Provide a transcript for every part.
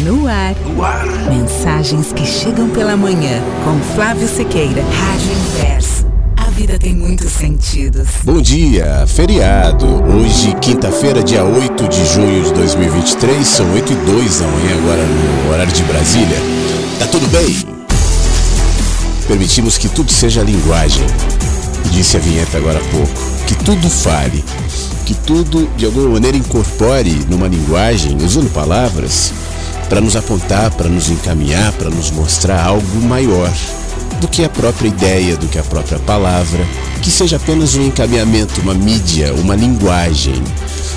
No ar. No ar. Mensagens que chegam pela manhã com Flávio Sequeira. Rádio Inverso. A vida tem muitos sentidos. Bom dia, feriado. Hoje, quinta-feira, dia 8 de junho de 2023, são 8 e 2 da manhã, agora no horário de Brasília. Tá tudo bem? Permitimos que tudo seja linguagem. Disse a vinheta agora há pouco. Que tudo fale. Que tudo, de alguma maneira, incorpore numa linguagem, usando palavras, para nos apontar, para nos encaminhar, para nos mostrar algo maior do que a própria ideia, do que a própria palavra, que seja apenas um encaminhamento, uma mídia, uma linguagem.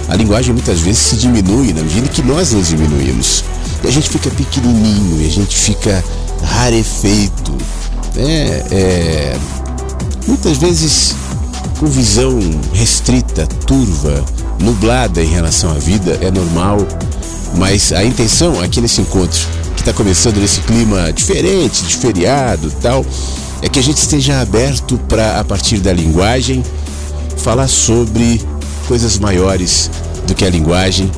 A linguagem muitas vezes se diminui na medida que nós nos diminuímos. E a gente fica pequenininho, e a gente fica rarefeito. É, é, muitas vezes com visão restrita, turva, nublada em relação à vida, é normal mas a intenção aqui nesse encontro, que está começando nesse clima diferente, de feriado tal, é que a gente esteja aberto para, a partir da linguagem, falar sobre coisas maiores do que a linguagem,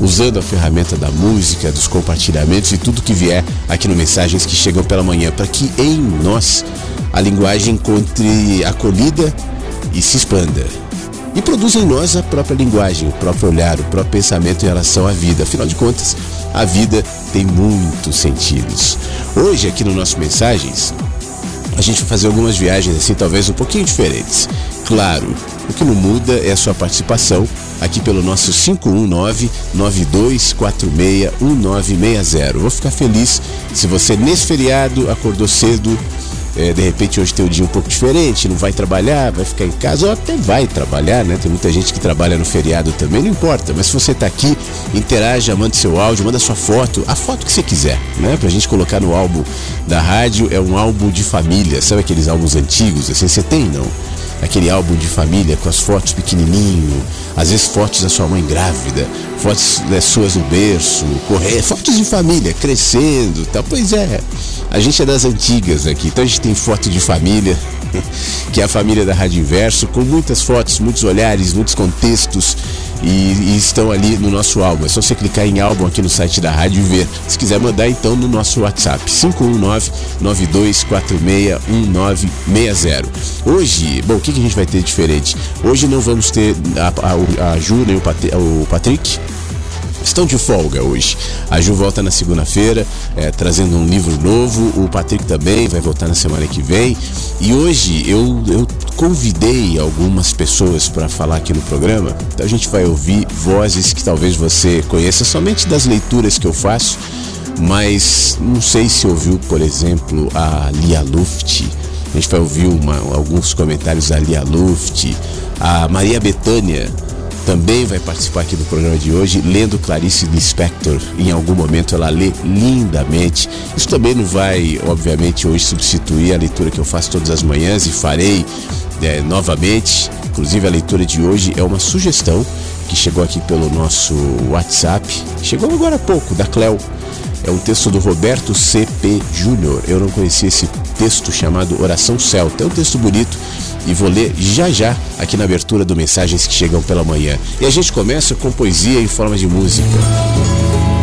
usando a ferramenta da música, dos compartilhamentos e tudo que vier aqui no Mensagens que chegam pela manhã, para que em nós a linguagem encontre acolhida e se expanda e produz em nós a própria linguagem, o próprio olhar, o próprio pensamento em relação à vida. Afinal de contas, a vida tem muitos sentidos. Hoje, aqui no nosso Mensagens, a gente vai fazer algumas viagens assim, talvez um pouquinho diferentes. Claro, o que não muda é a sua participação aqui pelo nosso 519-9246-1960. Vou ficar feliz se você, nesse feriado, acordou cedo é, de repente hoje tem um dia um pouco diferente, não vai trabalhar, vai ficar em casa, ou até vai trabalhar, né? Tem muita gente que trabalha no feriado também, não importa. Mas se você está aqui, interaja, manda seu áudio, manda sua foto, a foto que você quiser, né? Pra gente colocar no álbum da rádio, é um álbum de família, sabe aqueles álbuns antigos? Assim, você tem, não? aquele álbum de família com as fotos pequenininho, às vezes fotos da sua mãe grávida, fotos das suas no berço, correr, fotos de família crescendo, tal. Pois é, a gente é das antigas aqui, então a gente tem foto de família, que é a família da Rádio Inverso, com muitas fotos, muitos olhares, muitos contextos e, e, estão ali no nosso álbum. É só você clicar em álbum aqui no site da rádio e ver. Se quiser mandar, então no nosso WhatsApp, 519-9246-1960. Hoje, bom, o que, que a gente vai ter diferente? Hoje não vamos ter a, a, a nem o, Pat, o Patrick estão de folga hoje. A Ju volta na segunda-feira, é, trazendo um livro novo. O Patrick também vai voltar na semana que vem. E hoje eu, eu convidei algumas pessoas para falar aqui no programa. Então a gente vai ouvir vozes que talvez você conheça somente das leituras que eu faço, mas não sei se ouviu, por exemplo, a Lia Luft. A gente vai ouvir uma, alguns comentários da Lia Luft, a Maria Betânia também vai participar aqui do programa de hoje, lendo Clarice Lispector. Em algum momento ela lê lindamente. Isso também não vai, obviamente, hoje substituir a leitura que eu faço todas as manhãs e farei é, novamente. Inclusive, a leitura de hoje é uma sugestão que chegou aqui pelo nosso WhatsApp. Chegou agora há pouco, da Cleo. É um texto do Roberto C.P. Júnior. Eu não conhecia esse texto chamado Oração Celta. É um texto bonito e vou ler já já aqui na abertura do Mensagens que Chegam pela Manhã. E a gente começa com poesia em forma de música.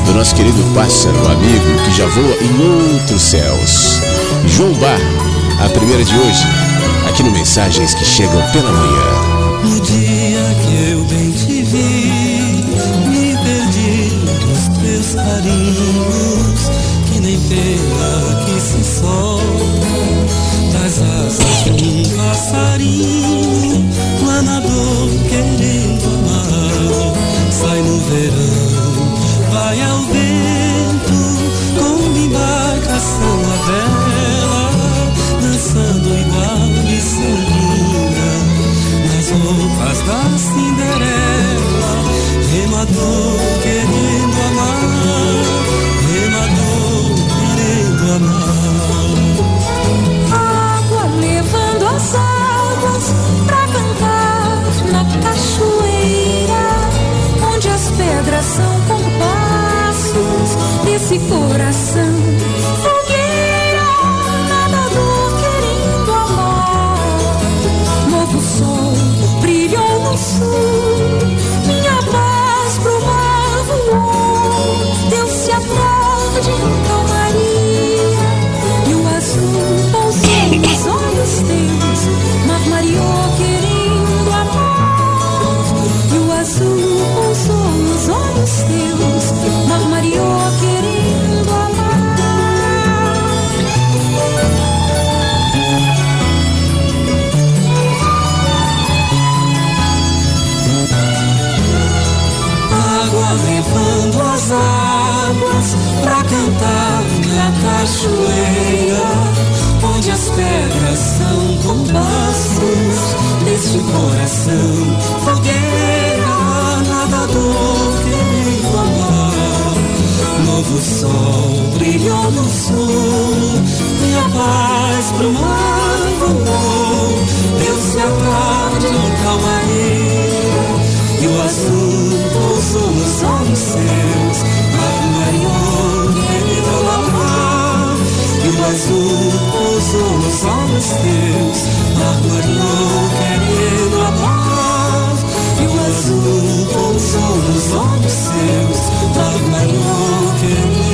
Do nosso querido pássaro, amigo, que já voa em outros céus. João Bar, a primeira de hoje, aqui no Mensagens que Chegam pela Manhã. No dia que eu bem te vi, me perdi nos teus carinhos, que nem pena que se solta passarinho, planador querendo amar, sai no verão, vai ao vento, com uma embarcação a vela, dançando igual Missanguinha, nas roupas da Cinderela, remador querendo amar, cachoeira onde as pedras são compassos deste coração. Fogueira, nadador querido amar. Novo sol brilhou no sul, e a paz pro mar voou. Deu-se a tarde em calmaria, e o azul pousou nos olhos seus. Mar Marion, azul pousou nos olhos teus, armariou querendo amar. E o azul pousou nos olhos seus, armariou querendo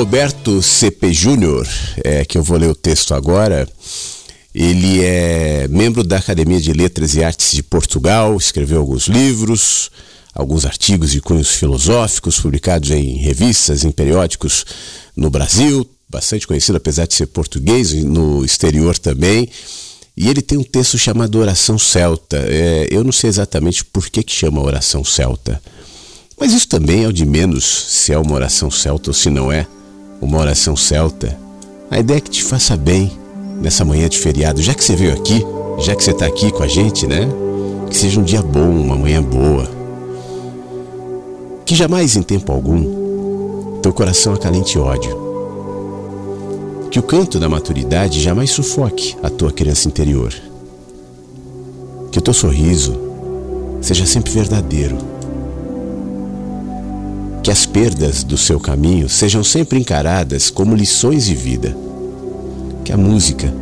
Roberto C.P. Júnior, é, que eu vou ler o texto agora, ele é membro da Academia de Letras e Artes de Portugal, escreveu alguns livros, alguns artigos de cunhos filosóficos publicados em revistas, em periódicos no Brasil, bastante conhecido apesar de ser português, no exterior também. E ele tem um texto chamado Oração Celta. É, eu não sei exatamente por que, que chama Oração Celta. Mas isso também é o de menos se é uma oração celta ou se não é uma oração celta. A ideia é que te faça bem nessa manhã de feriado, já que você veio aqui, já que você está aqui com a gente, né? Que seja um dia bom, uma manhã boa. Que jamais em tempo algum teu coração acalente ódio. Que o canto da maturidade jamais sufoque a tua criança interior. Que o teu sorriso seja sempre verdadeiro que as perdas do seu caminho sejam sempre encaradas como lições de vida. Que a música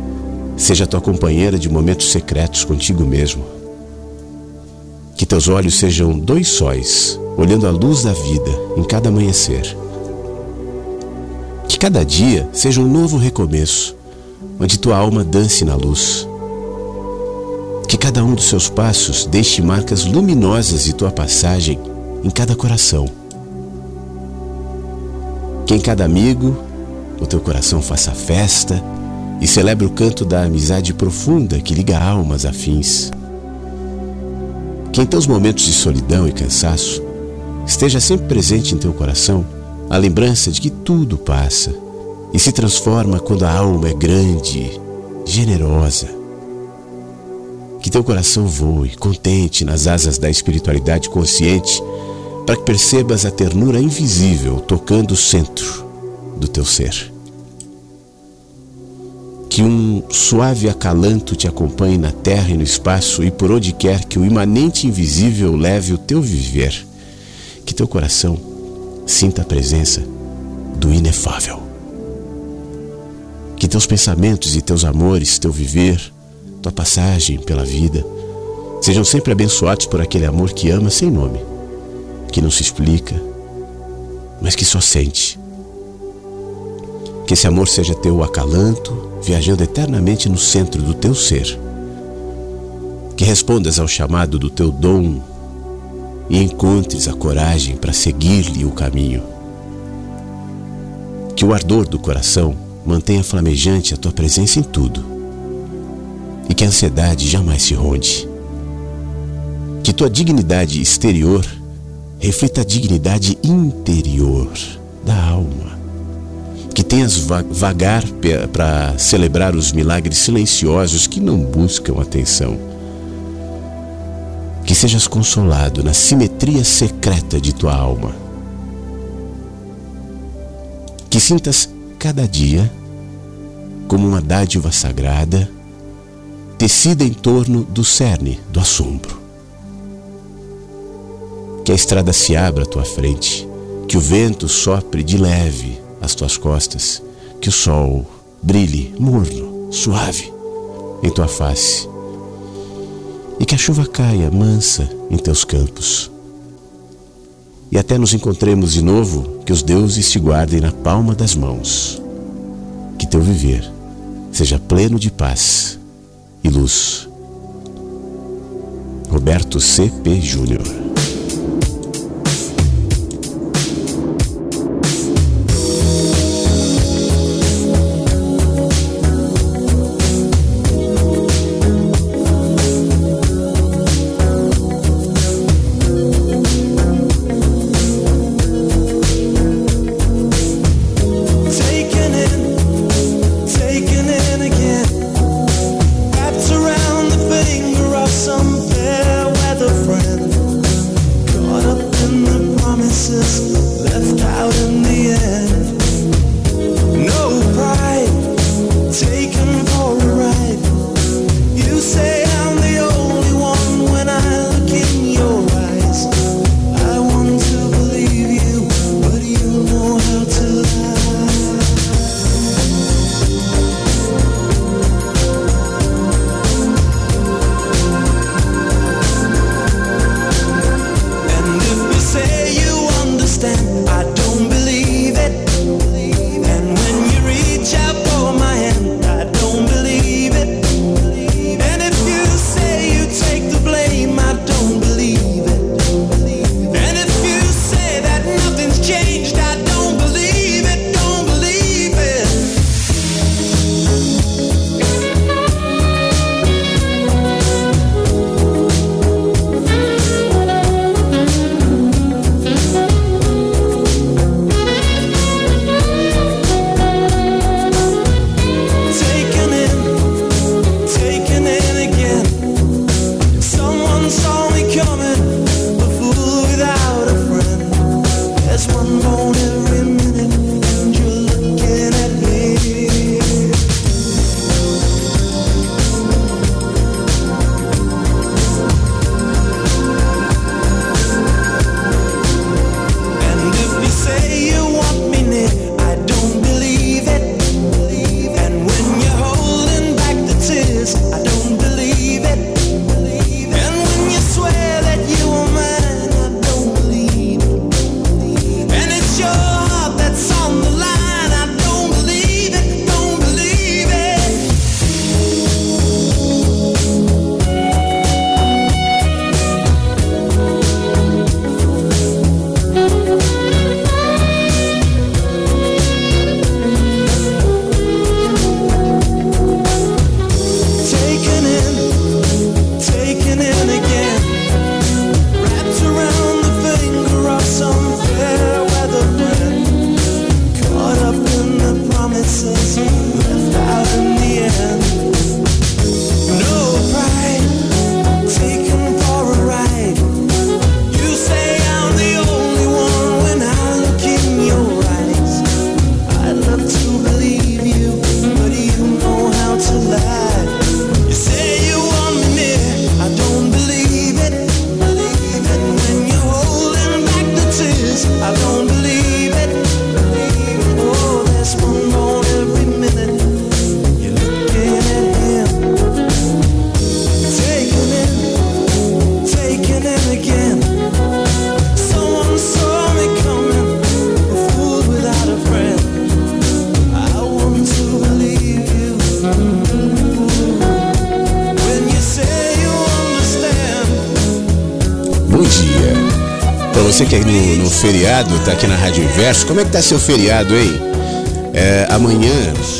seja tua companheira de momentos secretos contigo mesmo. Que teus olhos sejam dois sóis, olhando a luz da vida em cada amanhecer. Que cada dia seja um novo recomeço, onde tua alma dance na luz. Que cada um dos seus passos deixe marcas luminosas de tua passagem em cada coração que em cada amigo o teu coração faça festa e celebre o canto da amizade profunda que liga almas afins. Que em teus momentos de solidão e cansaço esteja sempre presente em teu coração a lembrança de que tudo passa e se transforma quando a alma é grande, generosa Que teu coração voe contente nas asas da espiritualidade consciente, para que percebas a ternura invisível tocando o centro do teu ser. Que um suave acalanto te acompanhe na terra e no espaço e por onde quer que o imanente invisível leve o teu viver. Que teu coração sinta a presença do inefável. Que teus pensamentos e teus amores, teu viver, tua passagem pela vida, sejam sempre abençoados por aquele amor que ama sem nome, que não se explica, mas que só sente. Que esse amor seja teu acalanto, viajando eternamente no centro do teu ser. Que respondas ao chamado do teu dom e encontres a coragem para seguir-lhe o caminho. Que o ardor do coração Mantenha flamejante a tua presença em tudo. E que a ansiedade jamais se ronde. Que tua dignidade exterior reflita a dignidade interior da alma. Que tenhas vagar para celebrar os milagres silenciosos que não buscam atenção. Que sejas consolado na simetria secreta de tua alma. Que sintas cada dia como uma dádiva sagrada, tecida em torno do cerne do assombro. Que a estrada se abra à tua frente, que o vento sopre de leve às tuas costas, que o sol brilhe morno, suave em tua face, e que a chuva caia mansa em teus campos e até nos encontremos de novo, que os deuses te guardem na palma das mãos. Que teu viver seja pleno de paz e luz. Roberto C.P. Júnior feriado, tá aqui na Rádio Inverso, como é que tá seu feriado, hein? É, amanhã,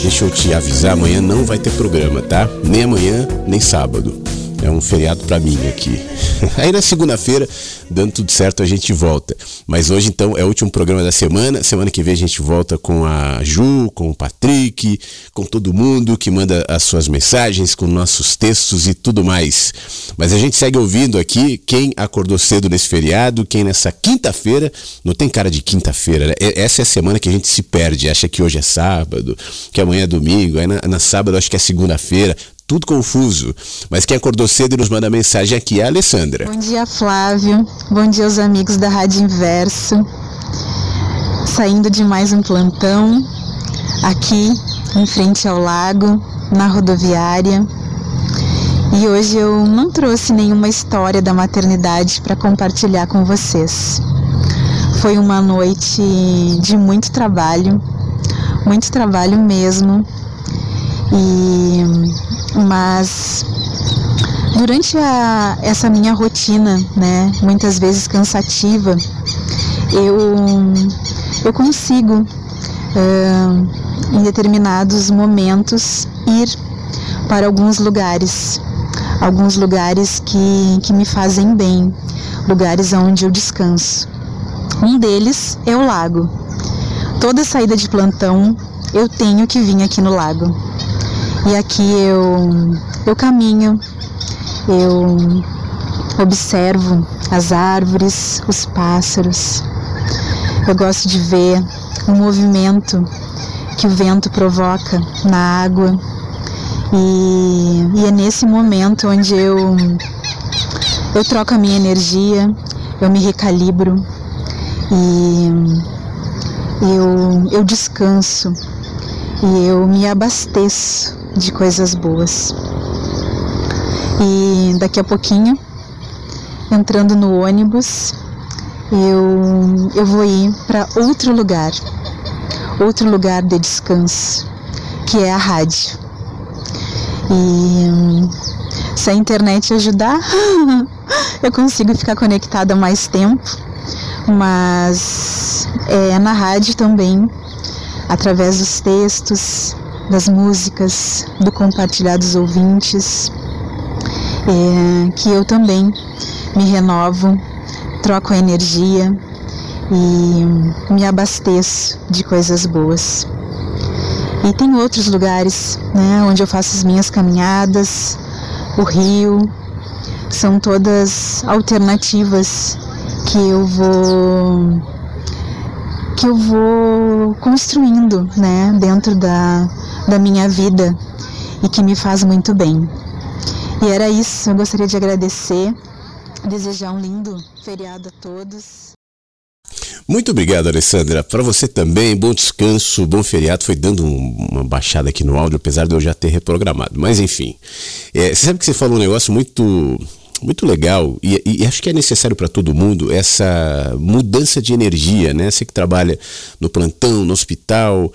deixa eu te avisar, amanhã não vai ter programa, tá? Nem amanhã, nem sábado. É um feriado para mim aqui. Aí na segunda-feira, dando tudo certo, a gente volta. Mas hoje, então, é o último programa da semana. Semana que vem a gente volta com a Ju, com o Patrick, com todo mundo que manda as suas mensagens, com nossos textos e tudo mais. Mas a gente segue ouvindo aqui quem acordou cedo nesse feriado, quem nessa quinta-feira, não tem cara de quinta-feira, né? Essa é a semana que a gente se perde, acha que hoje é sábado, que amanhã é domingo, aí na, na sábado acho que é segunda-feira tudo confuso. Mas quem acordou cedo e nos manda mensagem aqui é a Alessandra. Bom dia, Flávio. Bom dia aos amigos da Rádio Inverso. Saindo de mais um plantão, aqui em frente ao lago, na rodoviária. E hoje eu não trouxe nenhuma história da maternidade para compartilhar com vocês. Foi uma noite de muito trabalho, muito trabalho mesmo. E mas durante a, essa minha rotina, né, muitas vezes cansativa, eu, eu consigo, uh, em determinados momentos, ir para alguns lugares, alguns lugares que, que me fazem bem, lugares onde eu descanso. Um deles é o lago. Toda saída de plantão eu tenho que vir aqui no lago. E aqui eu, eu caminho, eu observo as árvores, os pássaros. Eu gosto de ver o movimento que o vento provoca na água. E, e é nesse momento onde eu, eu troco a minha energia, eu me recalibro e eu, eu descanso e eu me abasteço de coisas boas. E daqui a pouquinho, entrando no ônibus, eu, eu vou ir para outro lugar, outro lugar de descanso, que é a rádio. E se a internet ajudar, eu consigo ficar conectada mais tempo, mas é na rádio também, através dos textos, das músicas, do compartilhar dos ouvintes, é, que eu também me renovo, troco a energia e me abasteço de coisas boas. E tem outros lugares né, onde eu faço as minhas caminhadas, o rio, são todas alternativas que eu vou que eu vou construindo, né, dentro da da minha vida e que me faz muito bem. E era isso, eu gostaria de agradecer, desejar um lindo feriado a todos. Muito obrigado, Alessandra. Para você também, bom descanso, bom feriado. Foi dando um, uma baixada aqui no áudio, apesar de eu já ter reprogramado. Mas enfim, é, você sabe que você falou um negócio muito muito legal e, e, acho que é necessário para todo mundo essa mudança de energia, né? Você que trabalha no plantão, no hospital,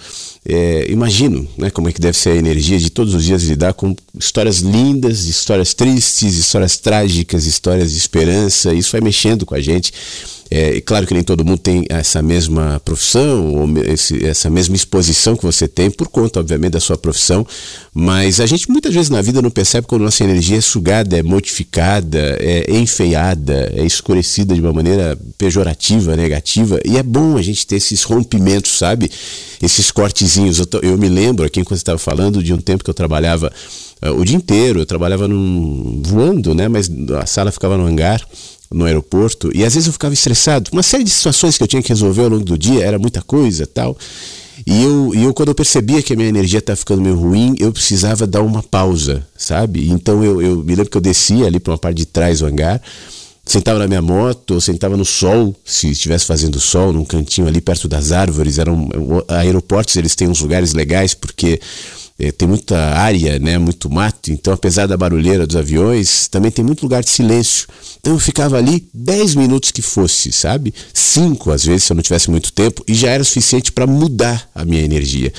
é, imagino né, como é que deve ser a energia de todos os dias lidar com histórias lindas, histórias tristes, histórias trágicas, histórias de esperança. Isso vai mexendo com a gente. É claro que nem todo mundo tem essa mesma profissão, ou esse, essa mesma exposição que você tem, por conta, obviamente, da sua profissão, mas a gente muitas vezes na vida não percebe quando nossa energia é sugada, é modificada, é enfeiada, é escurecida de uma maneira pejorativa, negativa, e é bom a gente ter esses rompimentos, sabe? Esses cortezinhos. Eu, eu me lembro aqui, quando você estava falando, de um tempo que eu trabalhava uh, o dia inteiro, eu trabalhava num, voando, né? Mas a sala ficava no hangar no aeroporto e às vezes eu ficava estressado. Uma série de situações que eu tinha que resolver ao longo do dia, era muita coisa tal. E eu, e eu quando eu percebia que a minha energia estava ficando meio ruim, eu precisava dar uma pausa, sabe? Então eu, eu me lembro que eu descia ali para uma parte de trás do hangar, sentava na minha moto, ou sentava no sol, se estivesse fazendo sol, num cantinho ali perto das árvores. Eram aeroportos, eles têm uns lugares legais porque é, tem muita área, né, muito mato, então apesar da barulheira dos aviões, também tem muito lugar de silêncio. Então eu ficava ali 10 minutos que fosse, sabe? Cinco às vezes se eu não tivesse muito tempo e já era suficiente para mudar a minha energia.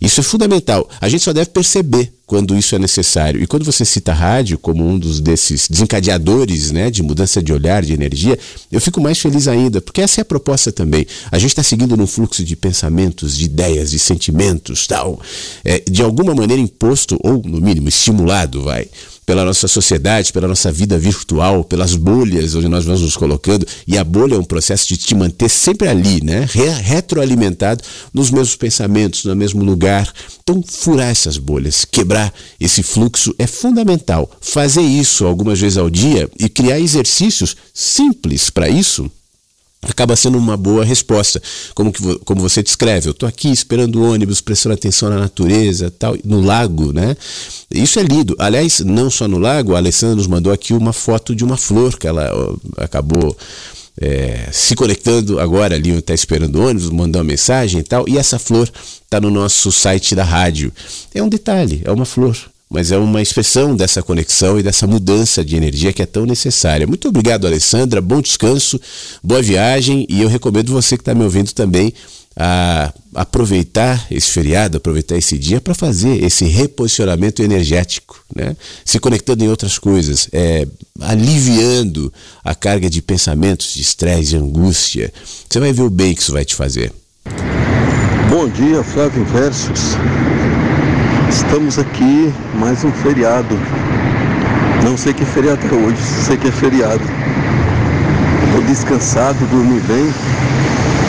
Isso é fundamental. A gente só deve perceber quando isso é necessário. E quando você cita a rádio como um dos desses desencadeadores né, de mudança de olhar, de energia, eu fico mais feliz ainda, porque essa é a proposta também. A gente está seguindo num fluxo de pensamentos, de ideias, de sentimentos, tal, é, de alguma maneira imposto, ou no mínimo estimulado, vai, pela nossa sociedade, pela nossa vida virtual, pelas bolhas onde nós vamos nos colocando. E a bolha é um processo de te manter sempre ali, né? Re retroalimentado nos mesmos pensamentos, no mesmo lugar. Então, furar essas bolhas, quebrar esse fluxo é fundamental. Fazer isso algumas vezes ao dia e criar exercícios simples para isso acaba sendo uma boa resposta. Como, que, como você descreve, eu estou aqui esperando o ônibus, prestando atenção na natureza, tal, no lago, né? Isso é lindo. Aliás, não só no lago, a Alessandra nos mandou aqui uma foto de uma flor que ela acabou é, se conectando agora ali, está esperando o ônibus, mandou uma mensagem e tal, e essa flor está no nosso site da rádio. É um detalhe, é uma flor mas é uma expressão dessa conexão e dessa mudança de energia que é tão necessária. Muito obrigado, Alessandra. Bom descanso, boa viagem e eu recomendo você que está me ouvindo também a aproveitar esse feriado, aproveitar esse dia para fazer esse reposicionamento energético, né? se conectando em outras coisas, é, aliviando a carga de pensamentos, de estresse, de angústia. Você vai ver o bem que isso vai te fazer. Bom dia, Flávio Versos. Estamos aqui, mais um feriado. Não sei que feriado é hoje, sei que é feriado. Estou descansado, dormi bem.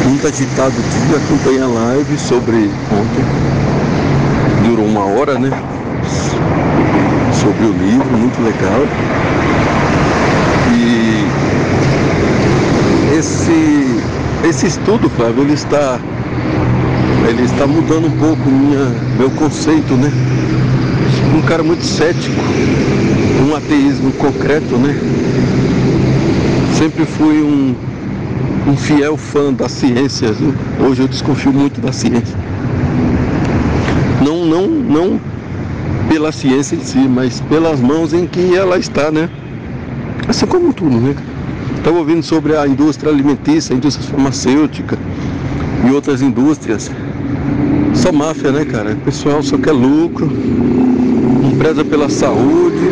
Muito agitado o dia, acompanhei a live sobre ontem. Durou uma hora, né? Sobre o livro, muito legal. E esse, esse estudo, Flávio, ele está ele está mudando um pouco minha, meu conceito, né? Um cara muito cético, um ateísmo concreto, né? Sempre fui um, um fiel fã da ciência. Viu? Hoje eu desconfio muito da ciência. Não, não, não pela ciência em si, mas pelas mãos em que ela está, né? Assim como tudo, né? Estava ouvindo sobre a indústria alimentícia, a indústria farmacêutica e outras indústrias só máfia, né, cara? O pessoal só quer lucro, não preza pela saúde,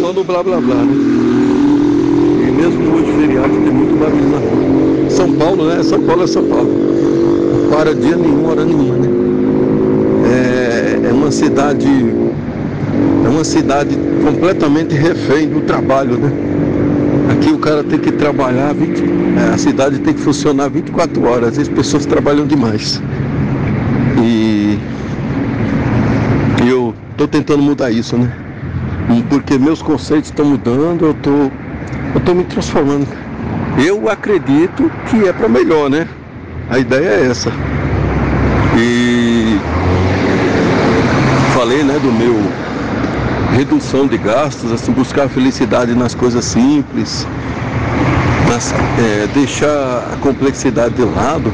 só no blá blá blá, né? E mesmo hoje feriado tem muito barulho na rua. São Paulo, né? São Paulo é São Paulo. Não para dia nenhum, hora nenhuma, né? É, é uma cidade. É uma cidade completamente refém do trabalho, né? Aqui o cara tem que trabalhar, 20, é, a cidade tem que funcionar 24 horas, as pessoas trabalham demais. E eu estou tentando mudar isso, né? Porque meus conceitos estão mudando, eu tô, tô me transformando. Eu acredito que é para melhor, né? A ideia é essa. E falei, né, do meu redução de gastos, assim, buscar felicidade nas coisas simples, nas, é, deixar a complexidade de lado.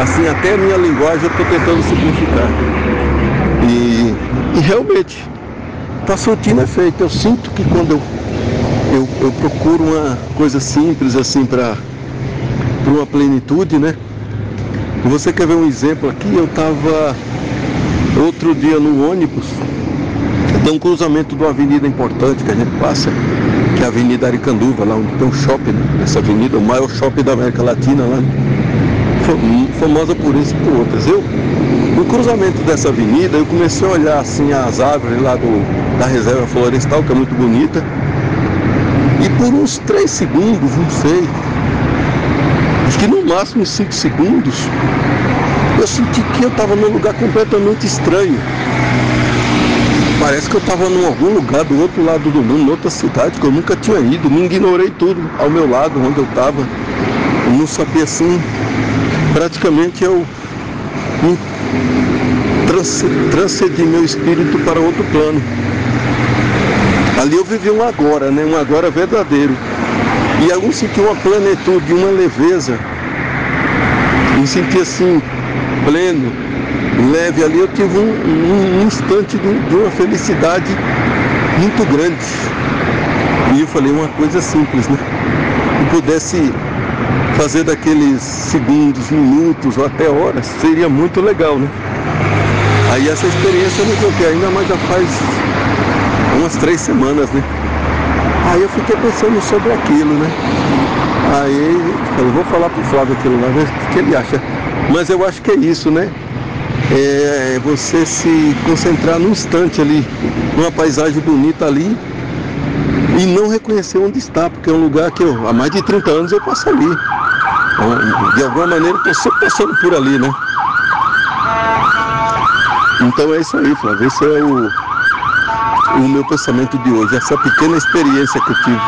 Assim, até a minha linguagem eu estou tentando simplificar. E, e realmente, está surtindo efeito. Eu sinto que quando eu, eu, eu procuro uma coisa simples assim para uma plenitude, né? Você quer ver um exemplo aqui? Eu estava outro dia no ônibus tem um cruzamento de uma avenida importante que a gente passa, que é a Avenida Aricanduva, lá onde tem um shopping, né? essa avenida, o maior shopping da América Latina lá, né? famosa por isso e por outras. Eu, no cruzamento dessa avenida, eu comecei a olhar assim as árvores lá do, da reserva florestal, que é muito bonita, e por uns três segundos, não sei, acho que no máximo uns cinco segundos, eu senti que eu estava num lugar completamente estranho. Parece que eu estava em algum lugar do outro lado do mundo, em outra cidade que eu nunca tinha ido. Me ignorei tudo ao meu lado, onde eu estava. Eu não sabia assim. Praticamente eu transcedi meu espírito para outro plano. Ali eu vivi um agora, né? Um agora verdadeiro. E eu senti uma plenitude, uma leveza. Me senti assim, pleno, leve ali, eu tive um, um, instante de, de, uma felicidade muito grande. E eu falei uma coisa simples, né? Se pudesse fazer daqueles segundos, minutos ou até horas, seria muito legal, né? Aí essa experiência eu não troquei ainda, mas já faz umas três semanas, né? Aí eu fiquei pensando sobre aquilo, né? Aí eu vou falar pro Flávio aquilo lá, ver o que ele acha. Mas eu acho que é isso, né? É você se concentrar num instante ali, numa paisagem bonita ali, e não reconhecer onde está, porque é um lugar que eu, há mais de 30 anos eu passo ali. Então, de alguma maneira estou sempre passando por ali, né? Então é isso aí, Flávio. Esse é o, o meu pensamento de hoje, essa pequena experiência que eu tive.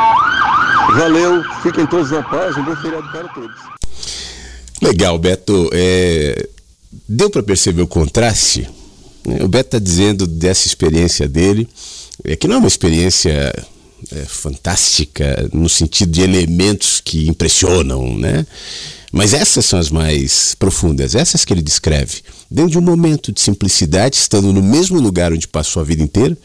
Valeu, fiquem todos na paz, um bom feriado para todos. Legal, Beto. É... Deu para perceber o contraste? O Beto está dizendo dessa experiência dele, é que não é uma experiência é, fantástica no sentido de elementos que impressionam, né? Mas essas são as mais profundas, essas que ele descreve. Dentro de um momento de simplicidade, estando no mesmo lugar onde passou a vida inteira,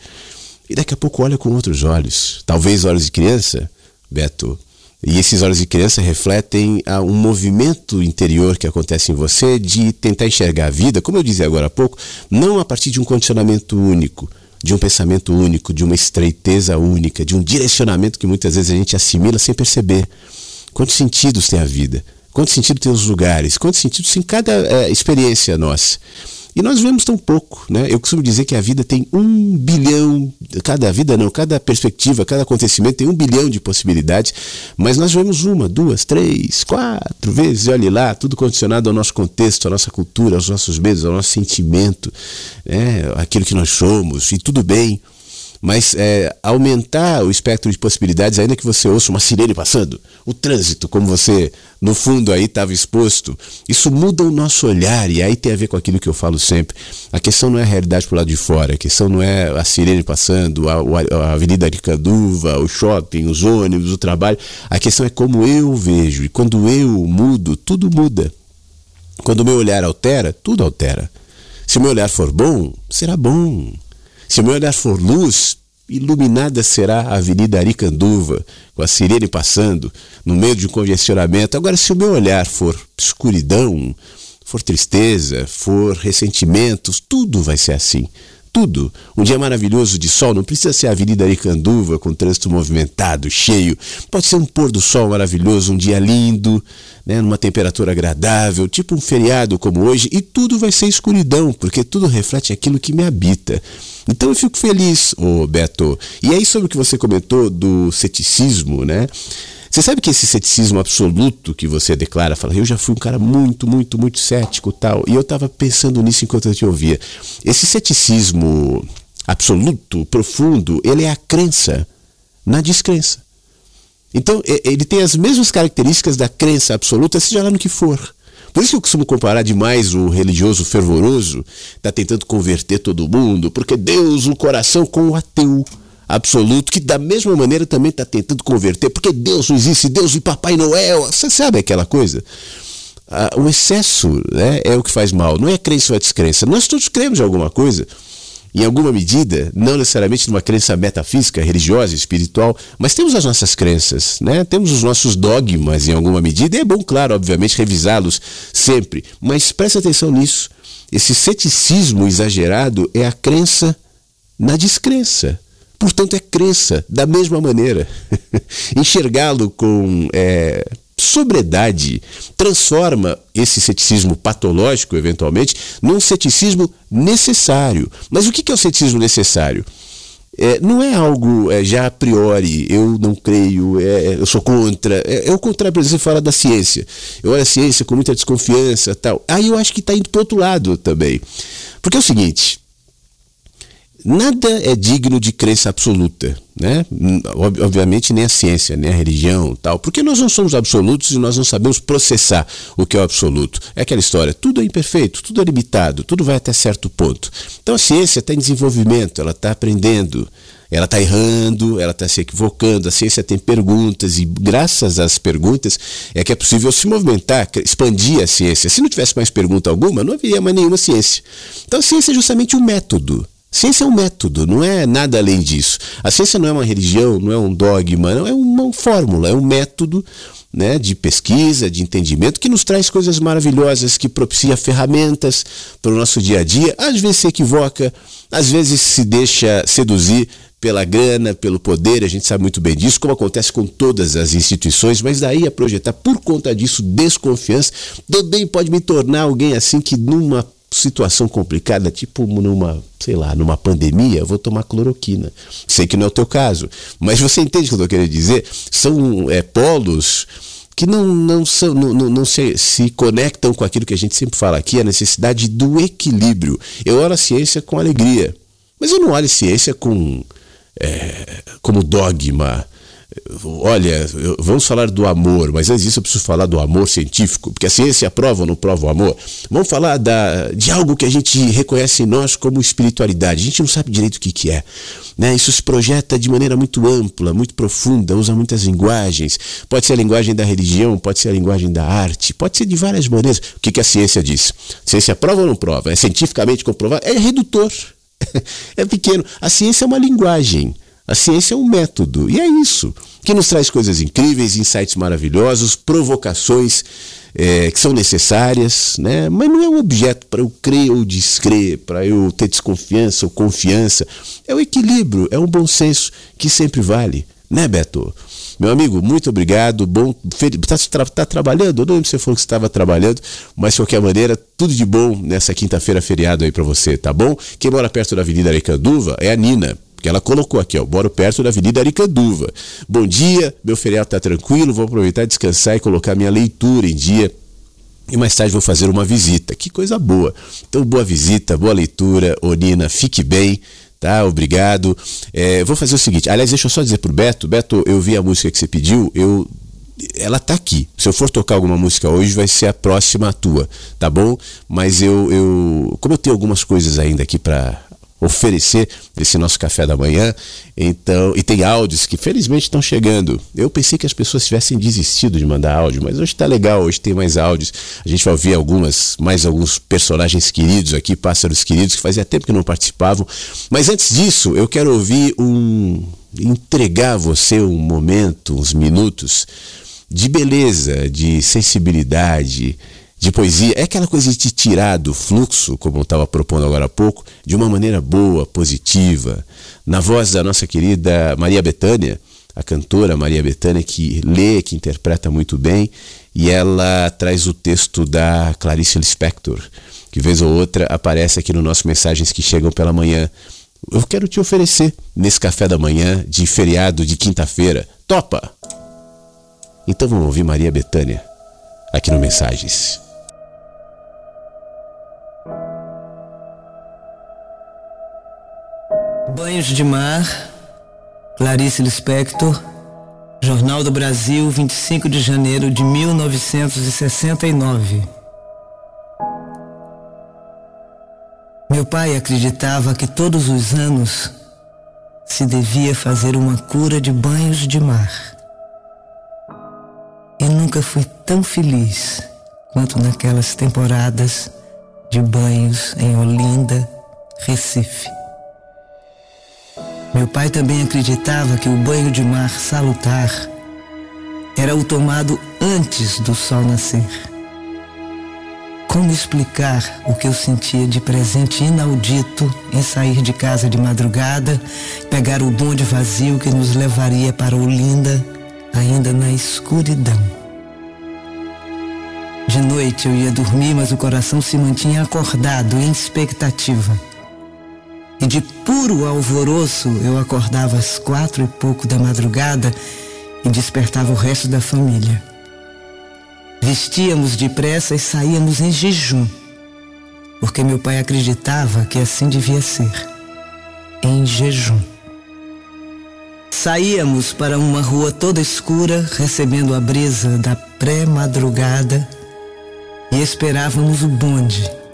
e daqui a pouco olha com outros olhos. Talvez olhos de criança, Beto. E esses olhos de criança refletem a um movimento interior que acontece em você de tentar enxergar a vida, como eu dizia agora há pouco, não a partir de um condicionamento único, de um pensamento único, de uma estreiteza única, de um direcionamento que muitas vezes a gente assimila sem perceber. Quantos sentidos tem a vida? Quanto sentido tem os lugares? Quanto sentido tem cada é, experiência nossa? E nós vemos tão pouco, né? Eu costumo dizer que a vida tem um bilhão, cada vida não, cada perspectiva, cada acontecimento tem um bilhão de possibilidades, mas nós vemos uma, duas, três, quatro vezes, e olhe lá, tudo condicionado ao nosso contexto, à nossa cultura, aos nossos medos, ao nosso sentimento, né? aquilo que nós somos, e tudo bem mas é, aumentar o espectro de possibilidades, ainda que você ouça uma sirene passando, o trânsito, como você no fundo aí estava exposto, isso muda o nosso olhar e aí tem a ver com aquilo que eu falo sempre. A questão não é a realidade pro lado de fora, a questão não é a sirene passando, a, a Avenida Aricanduva, o shopping, os ônibus, o trabalho. A questão é como eu vejo e quando eu mudo, tudo muda. Quando o meu olhar altera, tudo altera. Se o meu olhar for bom, será bom. Se o meu olhar for luz, iluminada será a Avenida Aricanduva, com a sirene passando, no meio de um congestionamento. Agora, se o meu olhar for escuridão, for tristeza, for ressentimentos, tudo vai ser assim. Tudo. Um dia maravilhoso de sol não precisa ser a Avenida Aricanduva com trânsito movimentado, cheio. Pode ser um pôr do sol maravilhoso, um dia lindo, né, numa temperatura agradável, tipo um feriado como hoje, e tudo vai ser escuridão, porque tudo reflete aquilo que me habita. Então eu fico feliz, ô Beto. E aí sobre o que você comentou do ceticismo, né? Você sabe que esse ceticismo absoluto que você declara, fala, eu já fui um cara muito, muito, muito cético tal. E eu estava pensando nisso enquanto eu te ouvia. Esse ceticismo absoluto, profundo, ele é a crença na descrença. Então, ele tem as mesmas características da crença absoluta, seja lá no que for. Por isso que eu costumo comparar demais o religioso fervoroso, está tentando converter todo mundo, porque Deus, o coração, com o ateu absoluto, que da mesma maneira também está tentando converter, porque Deus não existe, Deus e Papai Noel, você sabe aquela coisa? Ah, o excesso né, é o que faz mal, não é crença ou é descrença. Nós todos cremos em alguma coisa em alguma medida, não necessariamente numa crença metafísica, religiosa, espiritual, mas temos as nossas crenças, né? temos os nossos dogmas em alguma medida, e é bom, claro, obviamente, revisá-los sempre, mas preste atenção nisso. Esse ceticismo exagerado é a crença na descrença. Portanto, é crença da mesma maneira. Enxergá-lo com é, sobriedade transforma esse ceticismo patológico, eventualmente, num ceticismo necessário. Mas o que é o ceticismo necessário? É, não é algo é, já a priori, eu não creio, é, é eu sou contra. É, é, o contrário, por exemplo, você fala da ciência. Eu olho a ciência com muita desconfiança tal. Aí eu acho que está indo para outro lado também. Porque é o seguinte: Nada é digno de crença absoluta, né? Obviamente nem a ciência, nem a religião, tal, porque nós não somos absolutos e nós não sabemos processar o que é o absoluto. É aquela história, tudo é imperfeito, tudo é limitado, tudo vai até certo ponto. Então a ciência está em desenvolvimento, ela está aprendendo, ela está errando, ela está se equivocando, a ciência tem perguntas e graças às perguntas é que é possível se movimentar, expandir a ciência. Se não tivesse mais pergunta alguma, não haveria mais nenhuma ciência. Então a ciência é justamente um método. Ciência é um método, não é nada além disso. A ciência não é uma religião, não é um dogma, não é uma fórmula, é um método né, de pesquisa, de entendimento, que nos traz coisas maravilhosas, que propicia ferramentas para o nosso dia a dia. Às vezes se equivoca, às vezes se deixa seduzir pela grana, pelo poder, a gente sabe muito bem disso, como acontece com todas as instituições, mas daí a projetar por conta disso desconfiança também pode me tornar alguém assim que numa situação complicada, tipo numa, sei lá, numa pandemia, vou tomar cloroquina. Sei que não é o teu caso, mas você entende o que eu estou querendo dizer? São é, polos que não, não, são, não, não, não se, se conectam com aquilo que a gente sempre fala aqui, a necessidade do equilíbrio. Eu olho a ciência com alegria, mas eu não olho a ciência com, é, como dogma, olha, vamos falar do amor, mas antes disso eu preciso falar do amor científico, porque a ciência prova ou não prova o amor. Vamos falar da, de algo que a gente reconhece em nós como espiritualidade. A gente não sabe direito o que, que é. Né? Isso se projeta de maneira muito ampla, muito profunda, usa muitas linguagens. Pode ser a linguagem da religião, pode ser a linguagem da arte, pode ser de várias maneiras. O que, que a ciência diz? A ciência prova ou não prova? É cientificamente comprovado? É redutor. é pequeno. A ciência é uma linguagem. A ciência é um método, e é isso, que nos traz coisas incríveis, insights maravilhosos, provocações é, que são necessárias, né? mas não é um objeto para eu crer ou descrer, para eu ter desconfiança ou confiança. É o equilíbrio, é um bom senso que sempre vale, né, Beto? Meu amigo, muito obrigado. Bom, está tá trabalhando? Eu não lembro se você falou que estava trabalhando, mas de qualquer maneira, tudo de bom nessa quinta-feira feriado aí para você, tá bom? Quem mora perto da Avenida Arecanduva é a Nina que ela colocou aqui, ó, moro perto da Avenida Aricanduva. Bom dia, meu feriado tá tranquilo, vou aproveitar, descansar e colocar minha leitura em dia. E mais tarde vou fazer uma visita. Que coisa boa. Então, boa visita, boa leitura, Onina, fique bem tá? Obrigado. É, vou fazer o seguinte, aliás, deixa eu só dizer pro Beto, Beto, eu vi a música que você pediu, eu ela tá aqui. Se eu for tocar alguma música hoje, vai ser a próxima tua, tá bom? Mas eu, eu como eu tenho algumas coisas ainda aqui para oferecer esse nosso café da manhã. Então, e tem áudios que felizmente estão chegando. Eu pensei que as pessoas tivessem desistido de mandar áudio, mas hoje está legal, hoje tem mais áudios. A gente vai ouvir algumas, mais alguns personagens queridos aqui, pássaros queridos que fazia tempo que não participavam. Mas antes disso, eu quero ouvir um entregar a você um momento, uns minutos de beleza, de sensibilidade, de poesia é aquela coisa de te tirar do fluxo, como eu estava propondo agora há pouco, de uma maneira boa, positiva. Na voz da nossa querida Maria Bethânia, a cantora Maria Bethânia, que lê, que interpreta muito bem, e ela traz o texto da Clarice Lispector, que vez ou outra aparece aqui no nosso Mensagens que Chegam pela Manhã. Eu quero te oferecer nesse café da manhã de feriado de quinta-feira. Topa! Então vamos ouvir Maria Bethânia aqui no Mensagens. Banhos de Mar, Clarice Lispector, Jornal do Brasil, 25 de janeiro de 1969. Meu pai acreditava que todos os anos se devia fazer uma cura de banhos de mar. E nunca fui tão feliz quanto naquelas temporadas de banhos em Olinda, Recife. Meu pai também acreditava que o banho de mar salutar era o tomado antes do sol nascer. Como explicar o que eu sentia de presente inaudito em sair de casa de madrugada, pegar o bonde vazio que nos levaria para Olinda, ainda na escuridão? De noite eu ia dormir, mas o coração se mantinha acordado, em expectativa. E de puro alvoroço eu acordava às quatro e pouco da madrugada e despertava o resto da família. Vestíamos depressa e saíamos em jejum, porque meu pai acreditava que assim devia ser em jejum. Saíamos para uma rua toda escura, recebendo a brisa da pré-madrugada e esperávamos o bonde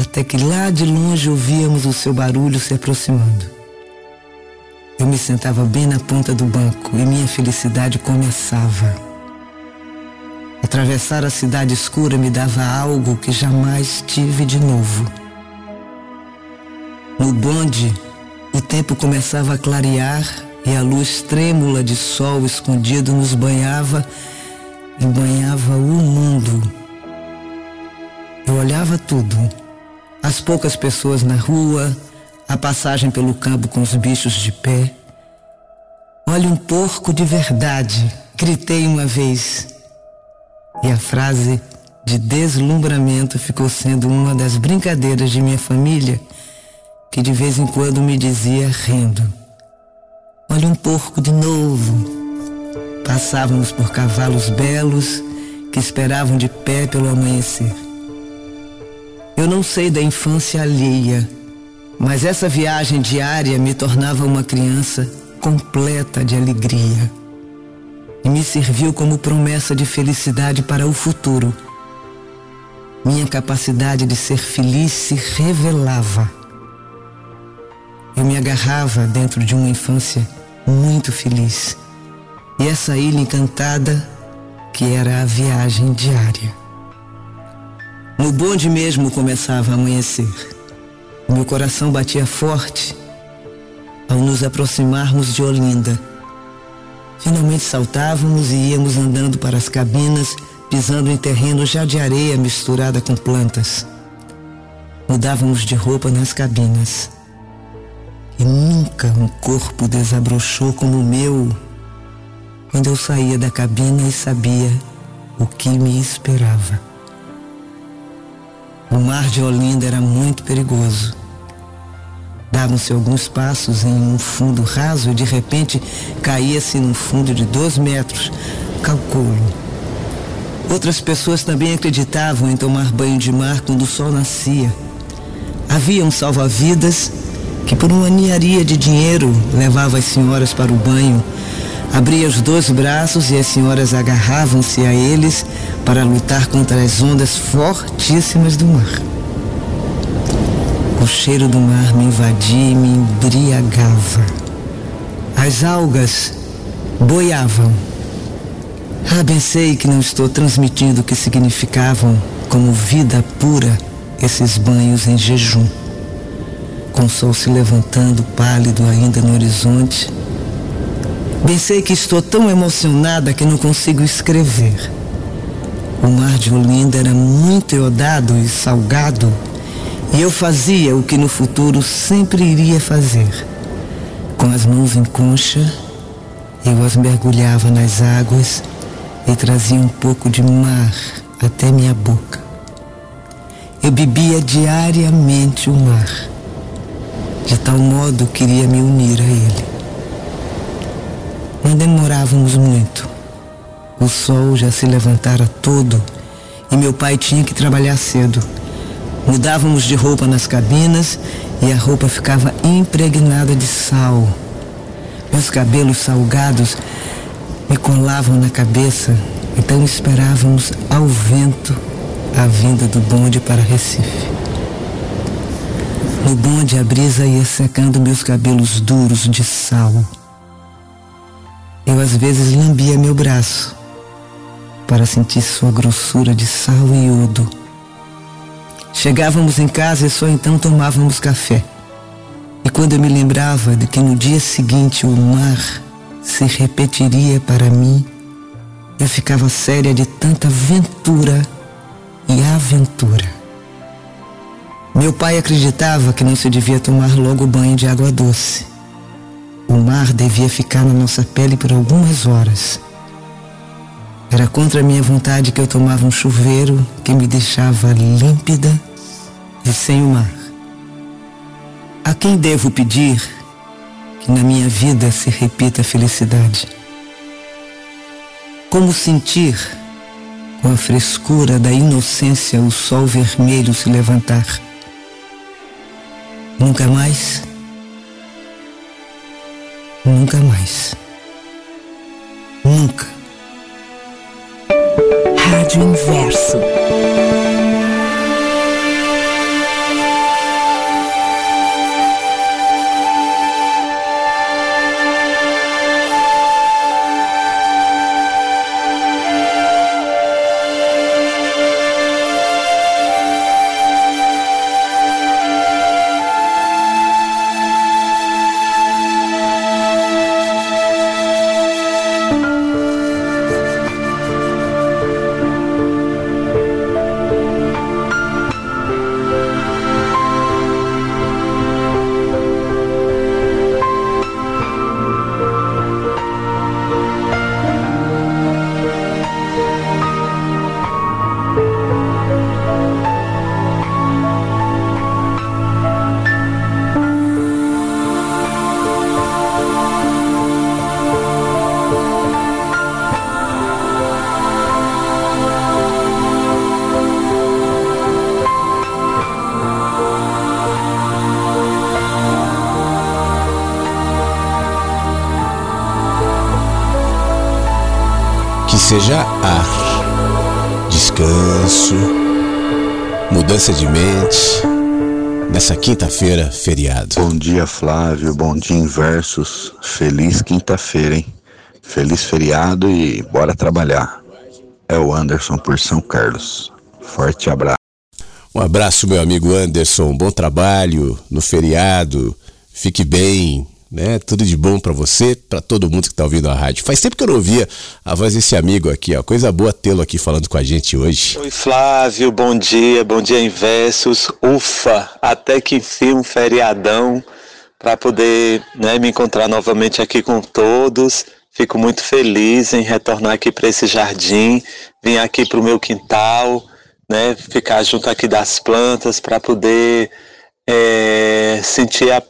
até que lá de longe ouvíamos o seu barulho se aproximando. Eu me sentava bem na ponta do banco e minha felicidade começava. Atravessar a cidade escura me dava algo que jamais tive de novo. No bonde, o tempo começava a clarear e a luz trêmula de sol escondido nos banhava e banhava o mundo. Eu olhava tudo. As poucas pessoas na rua, a passagem pelo campo com os bichos de pé. Olha um porco de verdade, gritei uma vez. E a frase de deslumbramento ficou sendo uma das brincadeiras de minha família, que de vez em quando me dizia rindo: Olha um porco de novo. Passávamos por cavalos belos que esperavam de pé pelo amanhecer. Eu não sei da infância alheia, mas essa viagem diária me tornava uma criança completa de alegria e me serviu como promessa de felicidade para o futuro. Minha capacidade de ser feliz se revelava. Eu me agarrava dentro de uma infância muito feliz. E essa ilha encantada que era a viagem diária. No bonde mesmo começava a amanhecer. Meu coração batia forte ao nos aproximarmos de Olinda. Finalmente saltávamos e íamos andando para as cabinas, pisando em terreno já de areia misturada com plantas. Mudávamos de roupa nas cabinas. E nunca um corpo desabrochou como o meu quando eu saía da cabina e sabia o que me esperava. O mar de Olinda era muito perigoso. Davam-se alguns passos em um fundo raso e de repente caía-se num fundo de dois metros. Calculo. Outras pessoas também acreditavam em tomar banho de mar quando o sol nascia. Havia um salva-vidas que por uma ninharia de dinheiro levava as senhoras para o banho, abria os dois braços e as senhoras agarravam-se a eles para lutar contra as ondas fortíssimas do mar. O cheiro do mar me invadia e me embriagava. As algas boiavam. Ah, pensei que não estou transmitindo o que significavam como vida pura esses banhos em jejum com o sol se levantando pálido ainda no horizonte. Bem sei que estou tão emocionada que não consigo escrever. O mar de Olinda era muito iodado e salgado, e eu fazia o que no futuro sempre iria fazer. Com as mãos em concha, eu as mergulhava nas águas e trazia um pouco de mar até minha boca. Eu bebia diariamente o mar de tal modo queria me unir a ele. Não demorávamos muito. O sol já se levantara todo e meu pai tinha que trabalhar cedo. Mudávamos de roupa nas cabinas e a roupa ficava impregnada de sal. Meus cabelos salgados me colavam na cabeça, então esperávamos ao vento a vinda do bonde para Recife. No bonde a brisa ia secando meus cabelos duros de sal. Eu às vezes lambia meu braço para sentir sua grossura de sal e iodo. Chegávamos em casa e só então tomávamos café. E quando eu me lembrava de que no dia seguinte o mar se repetiria para mim, eu ficava séria de tanta ventura e aventura. Meu pai acreditava que não se devia tomar logo banho de água doce. Mar devia ficar na nossa pele por algumas horas. Era contra a minha vontade que eu tomava um chuveiro que me deixava límpida e sem o mar. A quem devo pedir que na minha vida se repita a felicidade? Como sentir, com a frescura da inocência, o sol vermelho se levantar? Nunca mais. Nunca mais. Nunca. Rádio Inverso. Seja ar, descanso, mudança de mente. Nessa quinta-feira, feriado. Bom dia, Flávio. Bom dia, Inversos. Feliz quinta-feira, hein? Feliz feriado e bora trabalhar. É o Anderson por São Carlos. Forte abraço. Um abraço, meu amigo Anderson. Bom trabalho no feriado. Fique bem, né? Tudo de bom para você, para todo mundo que tá ouvindo a rádio. Faz tempo que eu não ouvia a voz desse amigo aqui, ó. Coisa boa tê-lo aqui falando com a gente hoje. Oi, Flávio, bom dia, bom dia, Inversos. Ufa, até que enfim um feriadão para poder né, me encontrar novamente aqui com todos. Fico muito feliz em retornar aqui para esse jardim, vir aqui para o meu quintal, né, ficar junto aqui das plantas para poder é, sentir a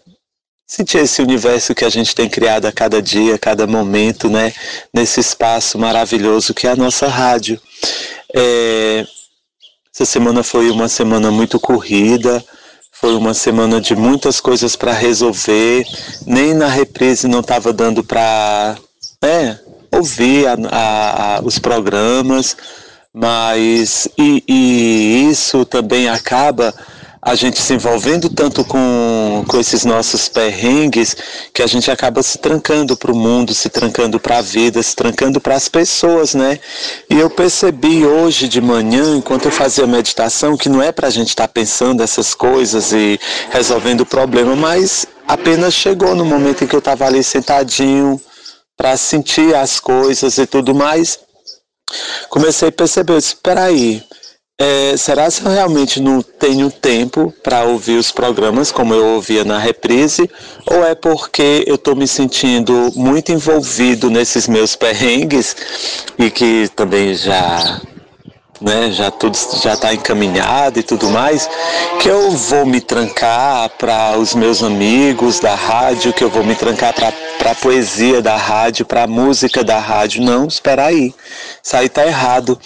sentir esse universo que a gente tem criado a cada dia, a cada momento, né? Nesse espaço maravilhoso que é a nossa rádio. É, essa semana foi uma semana muito corrida, foi uma semana de muitas coisas para resolver. Nem na reprise não estava dando para né, ouvir a, a, a, os programas, mas e, e isso também acaba a gente se envolvendo tanto com, com esses nossos perrengues que a gente acaba se trancando para o mundo, se trancando para a vida, se trancando para as pessoas, né? E eu percebi hoje de manhã, enquanto eu fazia meditação, que não é para a gente estar tá pensando essas coisas e resolvendo o problema, mas apenas chegou no momento em que eu estava ali sentadinho para sentir as coisas e tudo mais. Comecei a perceber, espera aí, é, será se eu realmente não tenho tempo para ouvir os programas como eu ouvia na reprise? Ou é porque eu estou me sentindo muito envolvido nesses meus perrengues e que também já né, já tudo já está encaminhado e tudo mais, que eu vou me trancar para os meus amigos da rádio, que eu vou me trancar para a poesia da rádio, para a música da rádio. Não, espera aí, isso aí tá errado.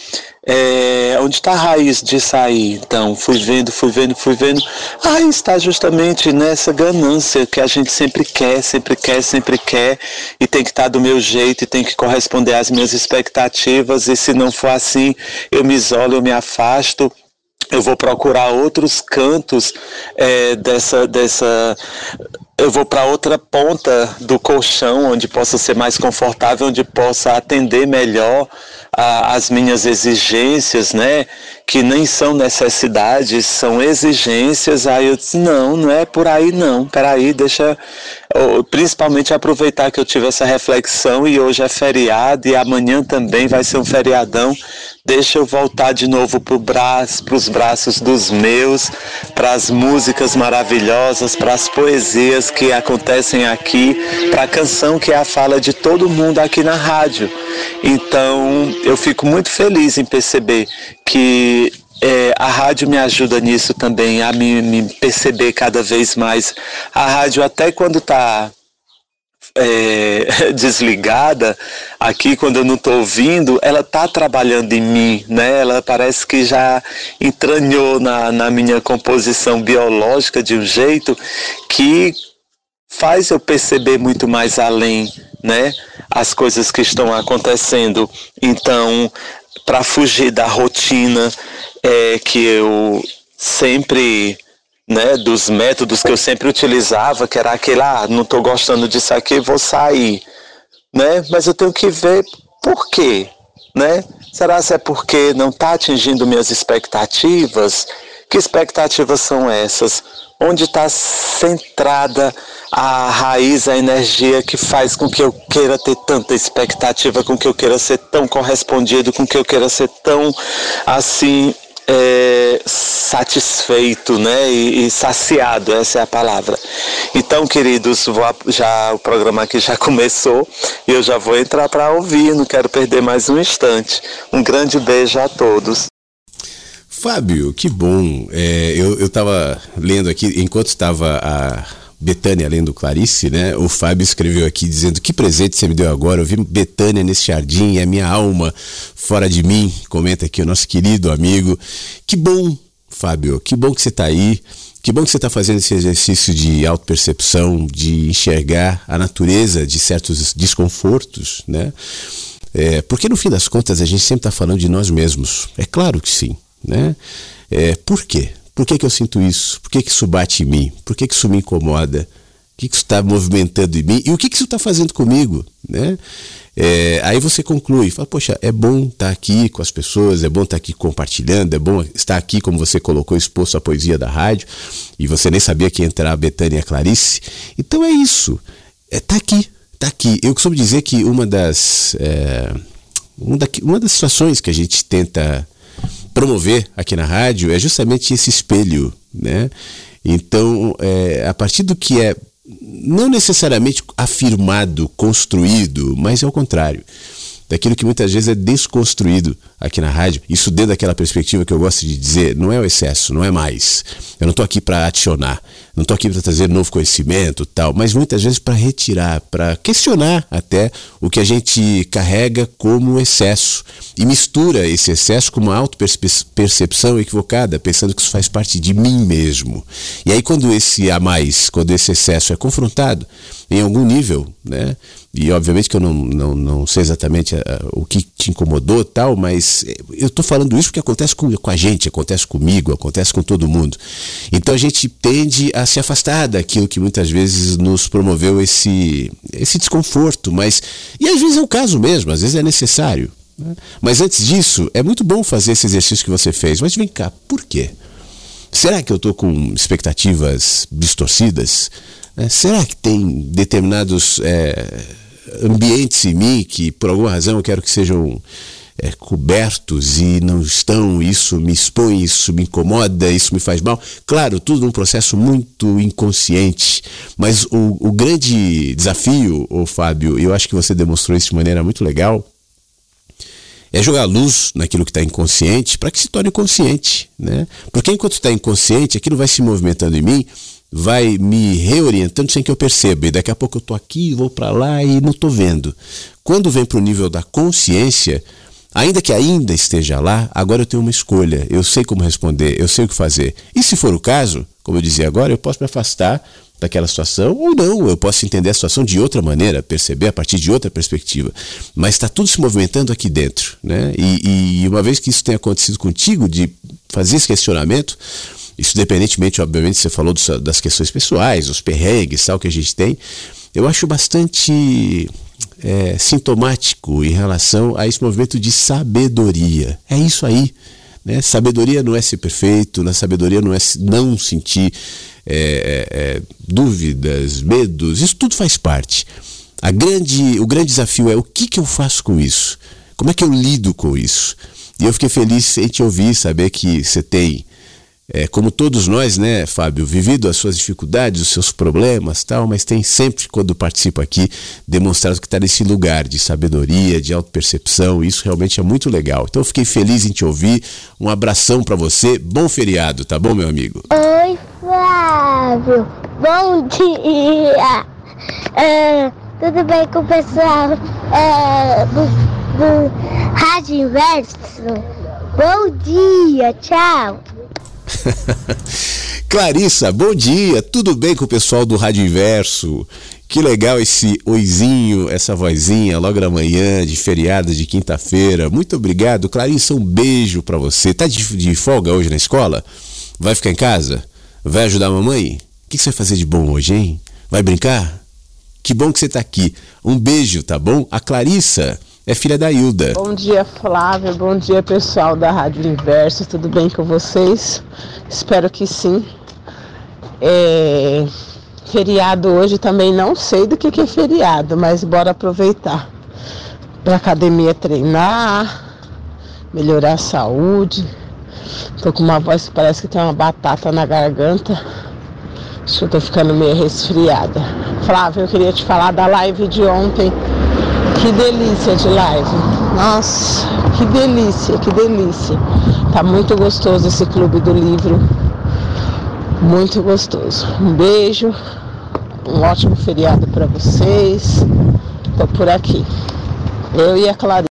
É, onde está a raiz de sair? Então, fui vendo, fui vendo, fui vendo. A raiz está justamente nessa ganância que a gente sempre quer, sempre quer, sempre quer, e tem que estar tá do meu jeito, e tem que corresponder às minhas expectativas, e se não for assim, eu me isolo, eu me afasto, eu vou procurar outros cantos é, dessa, dessa. Eu vou para outra ponta do colchão, onde possa ser mais confortável, onde possa atender melhor as minhas exigências, né? Que nem são necessidades, são exigências. Aí eu disse, não, não é por aí não. Peraí, deixa. Eu, principalmente aproveitar que eu tive essa reflexão e hoje é feriado e amanhã também vai ser um feriadão. Deixa eu voltar de novo para braço, os braços dos meus, para as músicas maravilhosas, para as poesias que acontecem aqui, para a canção que é a fala de todo mundo aqui na rádio. Então, eu fico muito feliz em perceber que é, a rádio me ajuda nisso também, a me, me, perceber cada vez mais. A rádio, até quando está é, desligada, aqui quando eu não estou ouvindo, ela está trabalhando em mim, né? Ela parece que já entranhou na, na minha composição biológica de um jeito que faz eu perceber muito mais além, né? As coisas que estão acontecendo. Então, para fugir da rotina é, que eu sempre né, dos métodos que eu sempre utilizava, que era aquele, ah, não estou gostando disso aqui, vou sair, né? Mas eu tenho que ver por quê, né? Será se é porque não está atingindo minhas expectativas? Que expectativas são essas? Onde está centrada a raiz, a energia que faz com que eu queira ter tanta expectativa, com que eu queira ser tão correspondido, com que eu queira ser tão assim é, satisfeito, né, e, e, saciado, essa é a palavra. Então, queridos, vou, já o programa aqui já começou e eu já vou entrar para ouvir, não quero perder mais um instante. Um grande beijo a todos. Fábio, que bom. É, eu estava lendo aqui, enquanto estava a Betânia lendo Clarice, né? O Fábio escreveu aqui dizendo: Que presente você me deu agora. Eu vi Betânia nesse jardim, é minha alma fora de mim. Comenta aqui o nosso querido amigo. Que bom, Fábio, que bom que você está aí. Que bom que você está fazendo esse exercício de autopercepção, de enxergar a natureza de certos desconfortos, né? É, porque no fim das contas a gente sempre está falando de nós mesmos. É claro que sim. Né? É, por quê? Por que, que eu sinto isso? Por que, que isso bate em mim? Por que, que isso me incomoda? O que, que isso está movimentando em mim? E o que, que isso está fazendo comigo? Né? É, aí você conclui, fala, poxa, é bom estar tá aqui com as pessoas, é bom estar tá aqui compartilhando, é bom estar aqui, como você colocou, exposto à poesia da rádio, e você nem sabia que ia entrar a Betânia Clarice. Então é isso, é tá aqui, tá aqui. Eu costumo dizer que uma das, é, uma, da, uma das situações que a gente tenta promover aqui na rádio é justamente esse espelho, né? Então, é, a partir do que é não necessariamente afirmado, construído, mas é o contrário daquilo que muitas vezes é desconstruído aqui na rádio. Isso dentro daquela perspectiva que eu gosto de dizer, não é o excesso, não é mais. Eu não estou aqui para adicionar, não estou aqui para trazer novo conhecimento, tal, mas muitas vezes para retirar, para questionar até o que a gente carrega como excesso e mistura esse excesso com uma auto-percepção equivocada, pensando que isso faz parte de mim mesmo. E aí quando esse a mais, quando esse excesso é confrontado em algum nível, né? E obviamente que eu não, não, não sei exatamente uh, o que te incomodou tal, mas eu estou falando isso porque acontece com, com a gente, acontece comigo, acontece com todo mundo. Então a gente tende a se afastar daquilo que muitas vezes nos promoveu esse, esse desconforto, mas. E às vezes é o caso mesmo, às vezes é necessário. Né? Mas antes disso, é muito bom fazer esse exercício que você fez. Mas vem cá, por quê? Será que eu estou com expectativas distorcidas? É, será que tem determinados é, ambientes em mim que, por alguma razão, eu quero que sejam é, cobertos e não estão? Isso me expõe, isso me incomoda, isso me faz mal? Claro, tudo num processo muito inconsciente, mas o, o grande desafio, ô Fábio, eu acho que você demonstrou isso de maneira muito legal, é jogar luz naquilo que está inconsciente para que se torne consciente, né? Porque enquanto está inconsciente, aquilo vai se movimentando em mim vai me reorientando sem que eu perceba. E daqui a pouco eu estou aqui, vou para lá e não estou vendo. Quando vem para o nível da consciência, ainda que ainda esteja lá, agora eu tenho uma escolha. Eu sei como responder, eu sei o que fazer. E se for o caso, como eu dizia agora, eu posso me afastar daquela situação ou não. Eu posso entender a situação de outra maneira, perceber a partir de outra perspectiva. Mas está tudo se movimentando aqui dentro. Né? E, e uma vez que isso tenha acontecido contigo, de fazer esse questionamento, isso independentemente, obviamente, você falou das questões pessoais, os perrengues, tal, que a gente tem. Eu acho bastante é, sintomático em relação a esse movimento de sabedoria. É isso aí. Né? Sabedoria não é ser perfeito, na sabedoria não é não sentir é, é, é, dúvidas, medos, isso tudo faz parte. A grande, o grande desafio é o que, que eu faço com isso? Como é que eu lido com isso? E eu fiquei feliz em te ouvir, saber que você tem é, como todos nós, né, Fábio, vivido as suas dificuldades, os seus problemas, tal, mas tem sempre, quando participa aqui, demonstrado que está nesse lugar de sabedoria, de autopercepção. Isso realmente é muito legal. Então, fiquei feliz em te ouvir. Um abração para você. Bom feriado, tá bom, meu amigo? Oi, Flávio. Bom dia. É, tudo bem com o pessoal é, do, do Rádio Inverso? Bom dia, tchau. Clarissa, bom dia, tudo bem com o pessoal do Rádio Inverso? Que legal esse oizinho, essa vozinha logo da manhã, de feriado de quinta-feira. Muito obrigado, Clarissa, um beijo para você. Tá de, de, folga hoje na escola? Vai ficar em casa? Vai ajudar a mamãe? O que, que você vai fazer de bom hoje, hein? Vai brincar? Que bom que você tá aqui. Um beijo, tá bom? A Clarissa é filha da Hilda. Bom dia, Flávia. Bom dia, pessoal da Rádio Inverso. Tudo bem com vocês? Espero que sim. É... Feriado hoje também não sei do que, que é feriado, mas bora aproveitar para academia treinar, melhorar a saúde. Tô com uma voz que parece que tem uma batata na garganta. Acho que eu tô ficando meio resfriada. Flávia, eu queria te falar da live de ontem que delícia de live. Nossa, que delícia, que delícia. Tá muito gostoso esse clube do livro. Muito gostoso. Um beijo. Um ótimo feriado para vocês. Tô por aqui. Eu e a Clarice.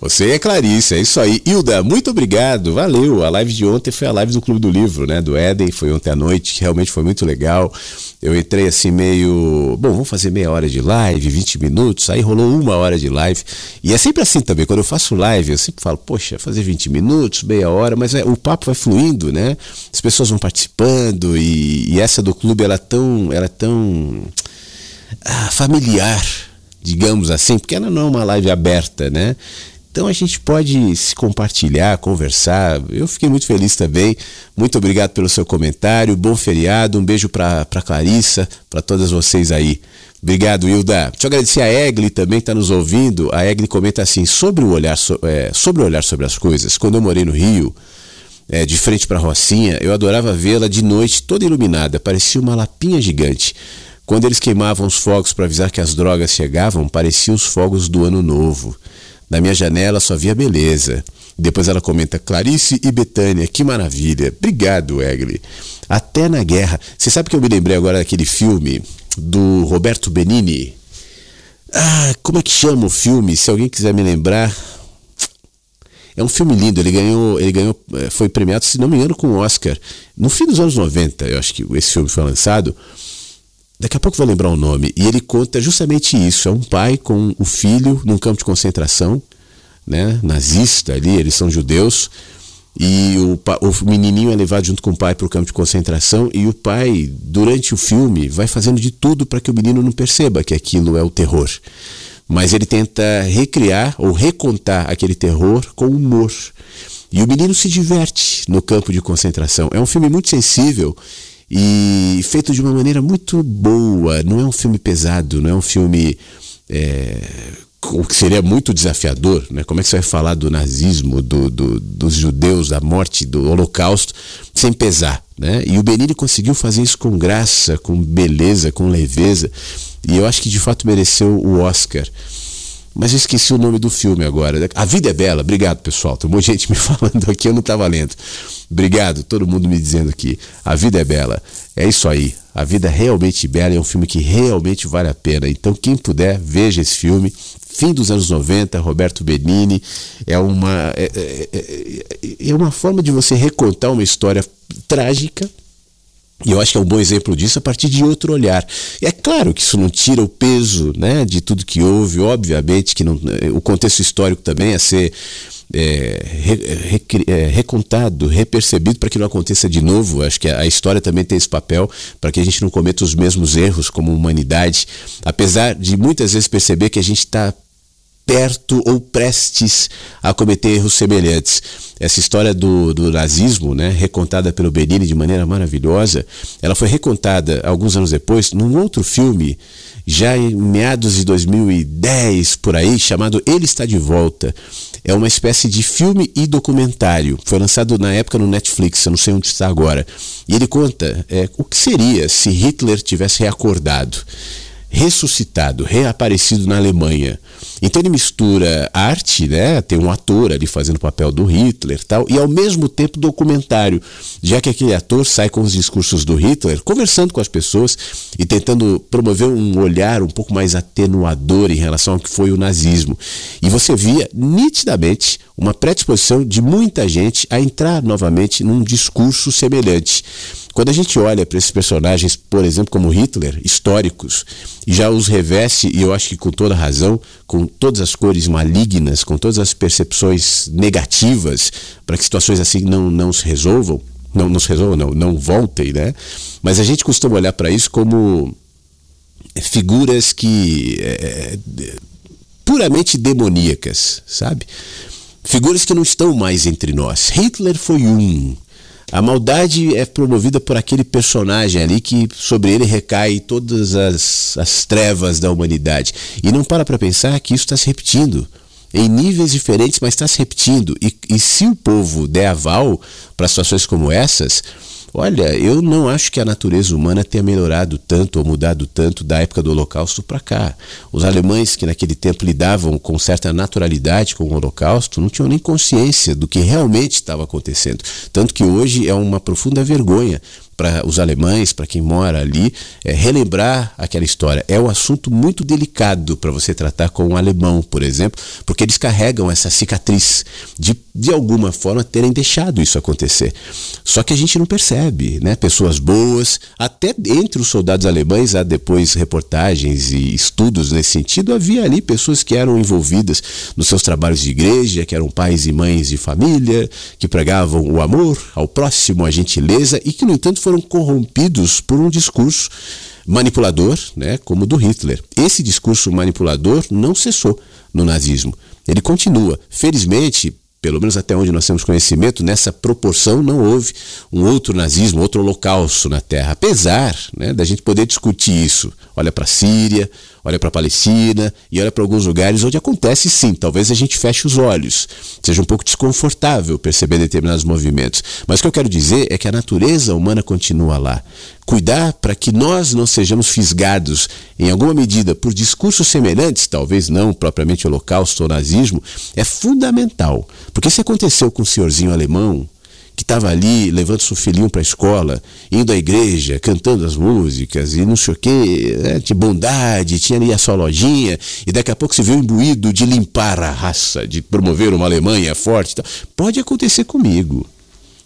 Você é Clarice, é isso aí. Hilda, muito obrigado, valeu. A live de ontem foi a live do Clube do Livro, né? Do Éden, foi ontem à noite, que realmente foi muito legal. Eu entrei assim meio. Bom, vamos fazer meia hora de live, 20 minutos, aí rolou uma hora de live. E é sempre assim também, quando eu faço live, eu sempre falo, poxa, fazer 20 minutos, meia hora, mas é, o papo vai fluindo, né? As pessoas vão participando e, e essa do clube ela é tão. Ela é tão ah, familiar, digamos assim, porque ela não é uma live aberta, né? Então a gente pode se compartilhar, conversar. Eu fiquei muito feliz também. Muito obrigado pelo seu comentário. Bom feriado. Um beijo para Clarissa, para todas vocês aí. Obrigado, Hilda. Deixa eu agradecer a Egli também está nos ouvindo. A Egli comenta assim: sobre o olhar, so, é, sobre o olhar sobre as coisas. Quando eu morei no Rio, é, de frente para a Rocinha, eu adorava vê-la de noite toda iluminada. Parecia uma lapinha gigante. Quando eles queimavam os fogos para avisar que as drogas chegavam, pareciam os fogos do ano novo. Na minha janela só via beleza. Depois ela comenta: Clarice e Betânia, que maravilha. Obrigado, Egli. Até na guerra. Você sabe que eu me lembrei agora daquele filme do Roberto Benini? Ah, como é que chama o filme? Se alguém quiser me lembrar. É um filme lindo, ele ganhou, ele ganhou, eh, foi premiado, se não me engano, com o Oscar. No fim dos anos 90, eu acho que esse filme foi lançado. Daqui a pouco vou lembrar o nome. E ele conta justamente isso. É um pai com o filho num campo de concentração, né, nazista ali, eles são judeus. E o, o menininho é levado junto com o pai para o campo de concentração. E o pai, durante o filme, vai fazendo de tudo para que o menino não perceba que aquilo é o terror. Mas ele tenta recriar ou recontar aquele terror com humor. E o menino se diverte no campo de concentração. É um filme muito sensível e feito de uma maneira muito boa. Não é um filme pesado, não é um filme é, o que seria muito desafiador, né? Como é que você vai falar do nazismo, do, do, dos judeus, da morte, do holocausto, sem pesar, né? E o Benini conseguiu fazer isso com graça, com beleza, com leveza, e eu acho que de fato mereceu o Oscar. Mas eu esqueci o nome do filme agora. A Vida é Bela. Obrigado, pessoal. Tem muita gente me falando aqui, eu não estava lendo. Obrigado, todo mundo me dizendo aqui. A Vida é Bela. É isso aí. A Vida é realmente bela. É um filme que realmente vale a pena. Então, quem puder, veja esse filme. Fim dos anos 90, Roberto Benini. É uma, é, é, é, é uma forma de você recontar uma história trágica, e eu acho que é um bom exemplo disso a partir de outro olhar. E é claro que isso não tira o peso né, de tudo que houve, obviamente que não, o contexto histórico também é ser é, re, re, é, recontado, repercebido para que não aconteça de novo. Acho que a, a história também tem esse papel para que a gente não cometa os mesmos erros como humanidade, apesar de muitas vezes perceber que a gente está perto ou prestes a cometer erros semelhantes. Essa história do, do nazismo, né, recontada pelo Benini de maneira maravilhosa, ela foi recontada alguns anos depois num outro filme, já em meados de 2010 por aí, chamado Ele Está de Volta. É uma espécie de filme e documentário. Foi lançado na época no Netflix, eu não sei onde está agora. E ele conta é, o que seria se Hitler tivesse reacordado ressuscitado, reaparecido na Alemanha. Então ele mistura arte, né? Tem um ator ali fazendo o papel do Hitler tal, e ao mesmo tempo documentário, já que aquele ator sai com os discursos do Hitler, conversando com as pessoas e tentando promover um olhar um pouco mais atenuador em relação ao que foi o nazismo. E você via nitidamente uma predisposição de muita gente a entrar novamente num discurso semelhante. Quando a gente olha para esses personagens, por exemplo, como Hitler, históricos, e já os reveste, e eu acho que com toda razão, com todas as cores malignas, com todas as percepções negativas, para que situações assim não, não se resolvam, não, não se resolvam, não, não voltem, né? Mas a gente costuma olhar para isso como figuras que é, puramente demoníacas, sabe? Figuras que não estão mais entre nós. Hitler foi um. A maldade é promovida por aquele personagem ali que sobre ele recai todas as, as trevas da humanidade. E não para para pensar que isso está se repetindo em níveis diferentes, mas está se repetindo. E, e se o povo der aval para situações como essas, Olha, eu não acho que a natureza humana tenha melhorado tanto ou mudado tanto da época do Holocausto para cá. Os alemães que naquele tempo lidavam com certa naturalidade com o Holocausto não tinham nem consciência do que realmente estava acontecendo. Tanto que hoje é uma profunda vergonha para os alemães, para quem mora ali, é, relembrar aquela história. É um assunto muito delicado para você tratar com um alemão, por exemplo, porque eles carregam essa cicatriz de, de alguma forma, terem deixado isso acontecer. Só que a gente não percebe, né? Pessoas boas, até entre os soldados alemães, há depois reportagens e estudos nesse sentido, havia ali pessoas que eram envolvidas nos seus trabalhos de igreja, que eram pais e mães de família, que pregavam o amor ao próximo, a gentileza e que, no entanto, foram corrompidos por um discurso manipulador, né, como o do Hitler. Esse discurso manipulador não cessou no nazismo. Ele continua. Felizmente, pelo menos até onde nós temos conhecimento, nessa proporção não houve um outro nazismo, outro holocausto na Terra. Apesar né, da gente poder discutir isso. Olha para a Síria, olha para a Palestina e olha para alguns lugares onde acontece sim. Talvez a gente feche os olhos, seja um pouco desconfortável perceber determinados movimentos. Mas o que eu quero dizer é que a natureza humana continua lá. Cuidar para que nós não sejamos fisgados, em alguma medida, por discursos semelhantes, talvez não propriamente holocausto ou nazismo, é fundamental. Porque se aconteceu com o senhorzinho alemão, que estava ali levando seu filhinho para a escola, indo à igreja, cantando as músicas e não sei o quê, né? de bondade, tinha ali a sua lojinha, e daqui a pouco se viu imbuído de limpar a raça, de promover uma Alemanha forte. Tal. Pode acontecer comigo.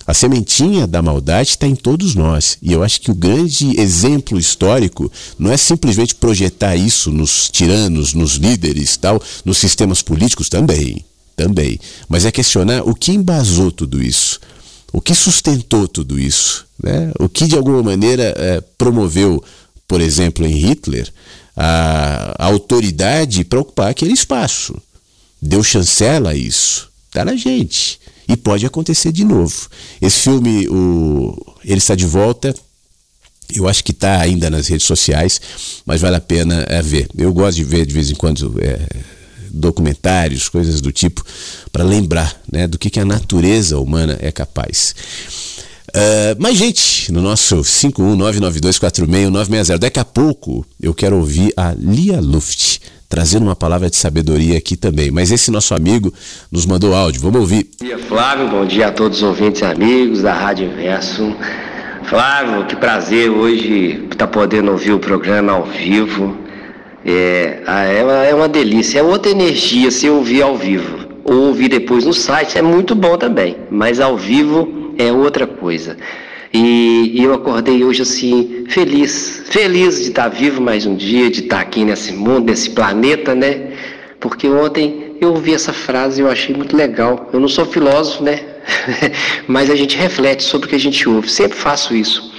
A sementinha da maldade está em todos nós. E eu acho que o grande exemplo histórico não é simplesmente projetar isso nos tiranos, nos líderes, tal, nos sistemas políticos também, também, mas é questionar o que embasou tudo isso. O que sustentou tudo isso? Né? O que de alguma maneira é, promoveu, por exemplo, em Hitler, a, a autoridade para ocupar aquele espaço? Deu chancela a isso? Está na gente. E pode acontecer de novo. Esse filme, o, ele está de volta. Eu acho que está ainda nas redes sociais, mas vale a pena é, ver. Eu gosto de ver de vez em quando é, documentários, coisas do tipo, para lembrar né, do que, que a natureza humana é capaz. Uh, mais gente no nosso 51992461960. Daqui a pouco eu quero ouvir a Lia Luft trazendo uma palavra de sabedoria aqui também. Mas esse nosso amigo nos mandou áudio. Vamos ouvir. Bom dia, Flávio. Bom dia a todos os ouvintes e amigos da Rádio Inverso. Flávio, que prazer hoje estar tá podendo ouvir o programa ao vivo. É, é, uma, delícia, é outra energia se ouvir ao vivo. Ou ouvir depois no site é muito bom também, mas ao vivo é outra coisa. E, e, eu acordei hoje assim, feliz, feliz de estar vivo mais um dia, de estar aqui nesse mundo, nesse planeta, né? Porque ontem eu ouvi essa frase e eu achei muito legal. Eu não sou filósofo, né? mas a gente reflete sobre o que a gente ouve. Sempre faço isso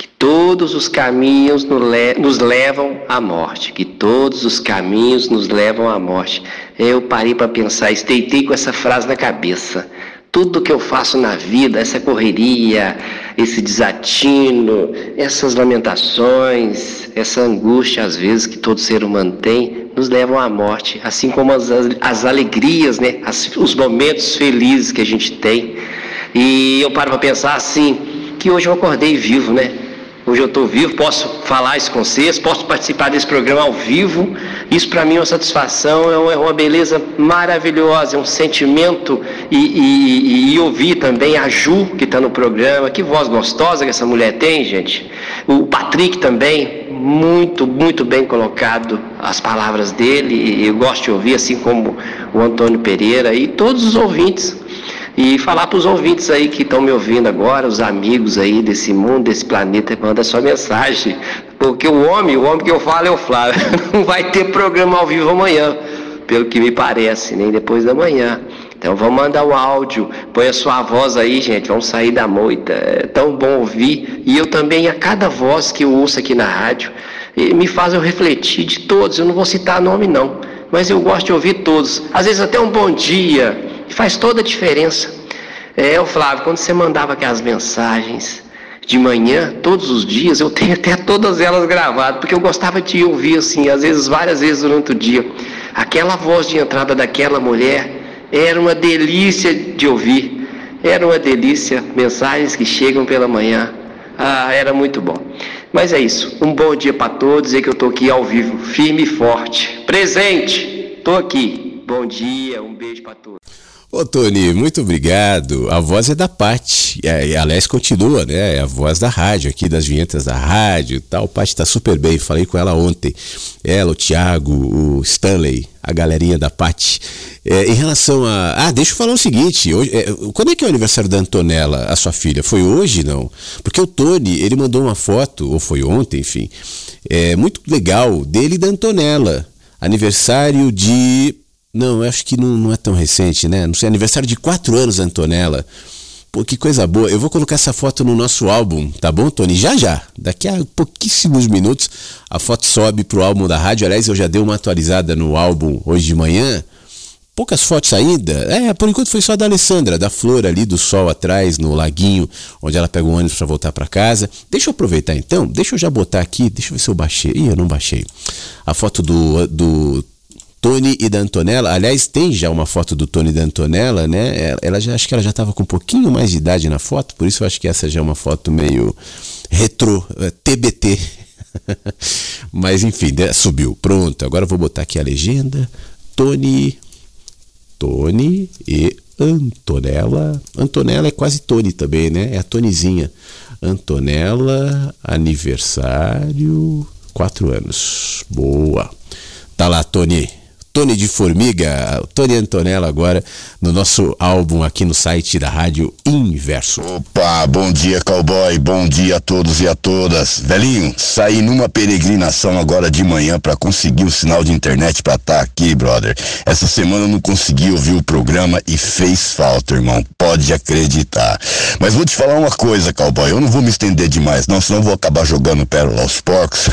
que todos os caminhos nos levam à morte, que todos os caminhos nos levam à morte. Eu parei para pensar, esteitei com essa frase na cabeça. Tudo que eu faço na vida, essa correria, esse desatino, essas lamentações, essa angústia às vezes que todo ser humano tem, nos levam à morte, assim como as, as alegrias, né? As, os momentos felizes que a gente tem. E eu paro para pensar assim, que hoje eu acordei vivo, né? Hoje eu estou vivo, posso falar isso com vocês, posso participar desse programa ao vivo. Isso para mim é uma satisfação, é uma beleza maravilhosa, é um sentimento. E, e, e ouvir também a Ju, que está no programa. Que voz gostosa que essa mulher tem, gente. O Patrick também, muito, muito bem colocado as palavras dele. Eu gosto de ouvir, assim como o Antônio Pereira e todos os ouvintes. E falar para os ouvintes aí que estão me ouvindo agora, os amigos aí desse mundo, desse planeta, manda sua mensagem. Porque o homem, o homem que eu falo é o Flávio. Não vai ter programa ao vivo amanhã, pelo que me parece, nem depois da manhã. Então vamos mandar o áudio, põe a sua voz aí, gente, vamos sair da moita. É tão bom ouvir. E eu também, a cada voz que eu ouço aqui na rádio, me faz eu refletir de todos. Eu não vou citar nome não, mas eu gosto de ouvir todos. Às vezes até um bom dia, e faz toda a diferença. É, o Flávio, quando você mandava aquelas mensagens de manhã, todos os dias, eu tenho até todas elas gravadas, porque eu gostava de ouvir assim, às vezes, várias vezes durante o dia. Aquela voz de entrada daquela mulher era uma delícia de ouvir. Era uma delícia, mensagens que chegam pela manhã. Ah, era muito bom. Mas é isso. Um bom dia para todos. Dizer que eu estou aqui ao vivo, firme e forte. Presente. Estou aqui. Bom dia. Um beijo para todos. Ô Tony, muito obrigado. A voz é da Paty. É, aliás, continua, né? É a voz da rádio, aqui das vinhetas da rádio e tal. Paty tá super bem, falei com ela ontem. Ela, o Thiago, o Stanley, a galerinha da Paty. É, em relação a. Ah, deixa eu falar o seguinte: hoje, é, quando é que é o aniversário da Antonella, a sua filha? Foi hoje, não? Porque o Tony, ele mandou uma foto, ou foi ontem, enfim, é muito legal dele e da Antonella. Aniversário de não, eu acho que não, não é tão recente, né? Não sei, aniversário de quatro anos, Antonella. Pô, que coisa boa. Eu vou colocar essa foto no nosso álbum, tá bom, Tony? Já já. Daqui a pouquíssimos minutos a foto sobe pro álbum da rádio. Aliás, eu já dei uma atualizada no álbum hoje de manhã. Poucas fotos ainda. É, por enquanto foi só da Alessandra, da flor ali do sol atrás, no laguinho, onde ela pega o ônibus para voltar para casa. Deixa eu aproveitar então, deixa eu já botar aqui, deixa eu ver se eu baixei. Ih, eu não baixei. A foto do, do Tony e da Antonella. Aliás, tem já uma foto do Tony e da Antonella, né? Ela já acho que ela já estava com um pouquinho mais de idade na foto, por isso eu acho que essa já é uma foto meio retro, TBT. Eh, Mas enfim, subiu. Pronto. Agora eu vou botar aqui a legenda. Tony, Tony e Antonella. Antonella é quase Tony também, né? É a Tonizinha. Antonella, aniversário, quatro anos. Boa. Tá lá, Tony. Tony de Formiga, Tony Antonella agora no nosso álbum aqui no site da Rádio Inverso. Opa, bom dia cowboy, bom dia a todos e a todas. Velhinho, saí numa peregrinação agora de manhã para conseguir o sinal de internet para estar tá aqui, brother. Essa semana eu não consegui ouvir o programa e fez falta, irmão. Pode acreditar. Mas vou te falar uma coisa, cowboy, eu não vou me estender demais, não, senão vou acabar jogando pérola aos porcos.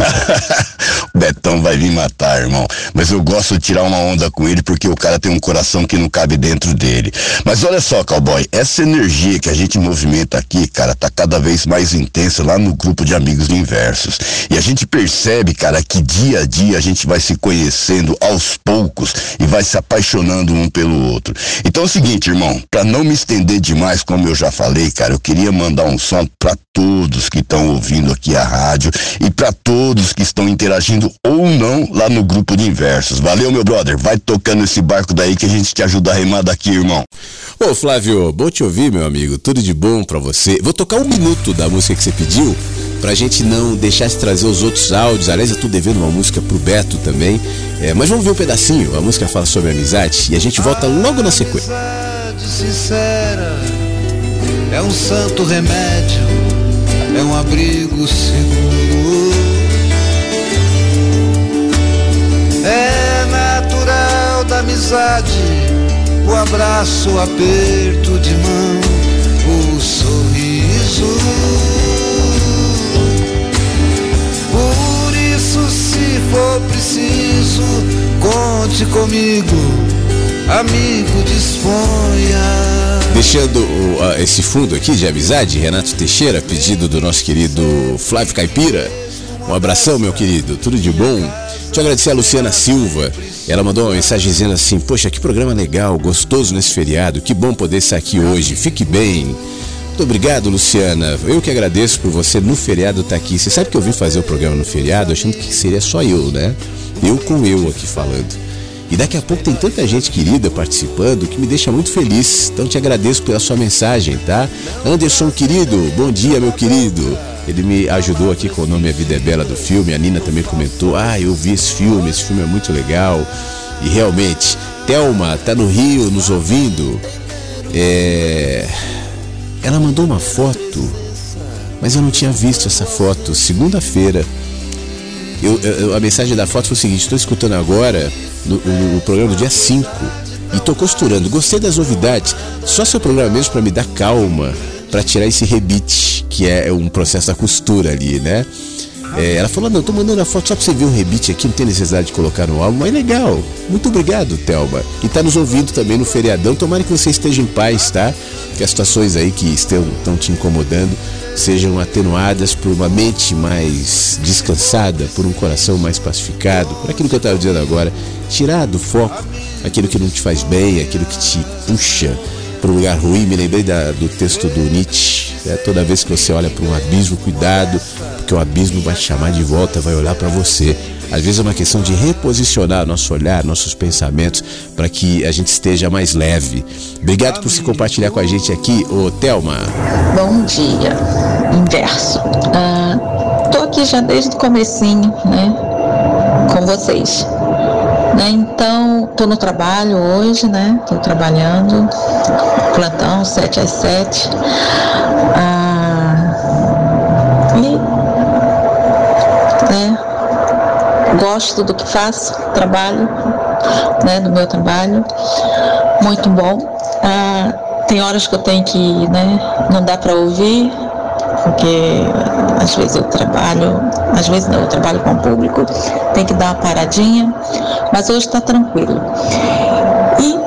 o Betão vai vir matar, irmão. Mas eu gosto de tirar uma onda com ele porque o cara tem um coração que não cabe dentro dele. Mas olha só, cowboy, essa energia que a gente movimenta aqui, cara, tá cada vez mais intensa lá no grupo de amigos inversos. E a gente percebe, cara, que dia a dia a gente vai se conhecendo aos poucos e vai se apaixonando um pelo outro. Então é o seguinte, irmão, para não me estender demais, como eu já falei, cara, eu queria mandar um som para todos que estão ouvindo aqui a rádio e para todos que estão interagindo ou não lá no grupo de inversos. Valeu, meu brother. Vai tocando esse barco daí que a gente te ajuda a remar daqui, irmão. Ô, Flávio, bom te ouvir, meu amigo. Tudo de bom para você. Vou tocar um minuto da música que você pediu pra gente não deixar de trazer os outros áudios. Aliás, eu tô devendo uma música pro Beto também. É, mas vamos ver um pedacinho. A música fala sobre amizade e a gente volta logo na sequência. Amizade sincera é um santo remédio, é um abrigo seguro. É amizade o abraço, o aperto de mão, o sorriso. Por isso, se for preciso, conte comigo, amigo, disponha. Deixando a, esse fundo aqui de amizade, Renato Teixeira, pedido do nosso querido Flávio Caipira. Um abração, meu querido, tudo de bom. Agradecer a Luciana Silva. Ela mandou uma mensagem dizendo assim: Poxa, que programa legal, gostoso nesse feriado. Que bom poder estar aqui hoje. Fique bem. Muito obrigado, Luciana. Eu que agradeço por você no feriado estar aqui. Você sabe que eu vim fazer o programa no feriado achando que seria só eu, né? Eu com eu aqui falando. E daqui a pouco tem tanta gente querida participando que me deixa muito feliz. Então te agradeço pela sua mensagem, tá? Anderson, querido, bom dia, meu querido. Ele me ajudou aqui com o nome A Vida é Bela do filme. A Nina também comentou: Ah, eu vi esse filme, esse filme é muito legal. E realmente, Thelma tá no Rio nos ouvindo. É... Ela mandou uma foto, mas eu não tinha visto essa foto. Segunda-feira. Eu, eu, a mensagem da foto foi o seguinte: estou escutando agora no, programa do dia 5 e estou costurando. Gostei das novidades. Só seu programa mesmo para me dar calma, para tirar esse rebite, que é um processo da costura ali, né? É, ela falou: Não, tô mandando a foto só pra você ver o rebite aqui, não tem necessidade de colocar no álbum, mas legal. Muito obrigado, Thelma. E tá nos ouvindo também no feriadão. Tomara que você esteja em paz, tá? Que as situações aí que estão, estão te incomodando sejam atenuadas por uma mente mais descansada, por um coração mais pacificado, por aquilo que eu estava dizendo agora, tirar do foco aquilo que não te faz bem, aquilo que te puxa para um lugar ruim. Me lembrei da, do texto do Nietzsche. Né? Toda vez que você olha para um abismo, cuidado, porque o abismo vai te chamar de volta, vai olhar para você. Às vezes é uma questão de reposicionar nosso olhar, nossos pensamentos, para que a gente esteja mais leve. Obrigado por se compartilhar com a gente aqui, ô Thelma. Bom dia. Inverso. Ah, aqui já desde o comecinho, né? Com vocês. Né? Então, tô no trabalho hoje, né? Tô trabalhando, plantão, 7 às 7. Ah, e, né? Gosto do que faço, trabalho, né? Do meu trabalho. Muito bom. Ah, tem horas que eu tenho que, né? Não dá para ouvir, porque às vezes eu trabalho, às vezes não, eu trabalho com o público, tem que dar uma paradinha, mas hoje está tranquilo. E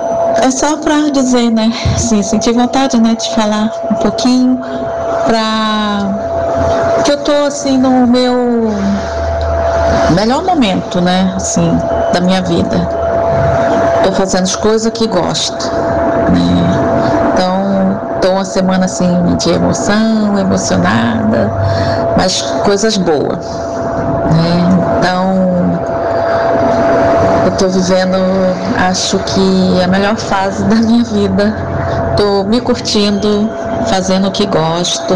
é só para dizer, né, assim, senti vontade, né, de falar um pouquinho para que eu tô assim no meu melhor momento, né, assim, da minha vida. Tô fazendo as coisas que gosto, né? Uma semana assim de emoção, emocionada, mas coisas boas, né? Então, eu tô vivendo, acho que a melhor fase da minha vida. Tô me curtindo, fazendo o que gosto,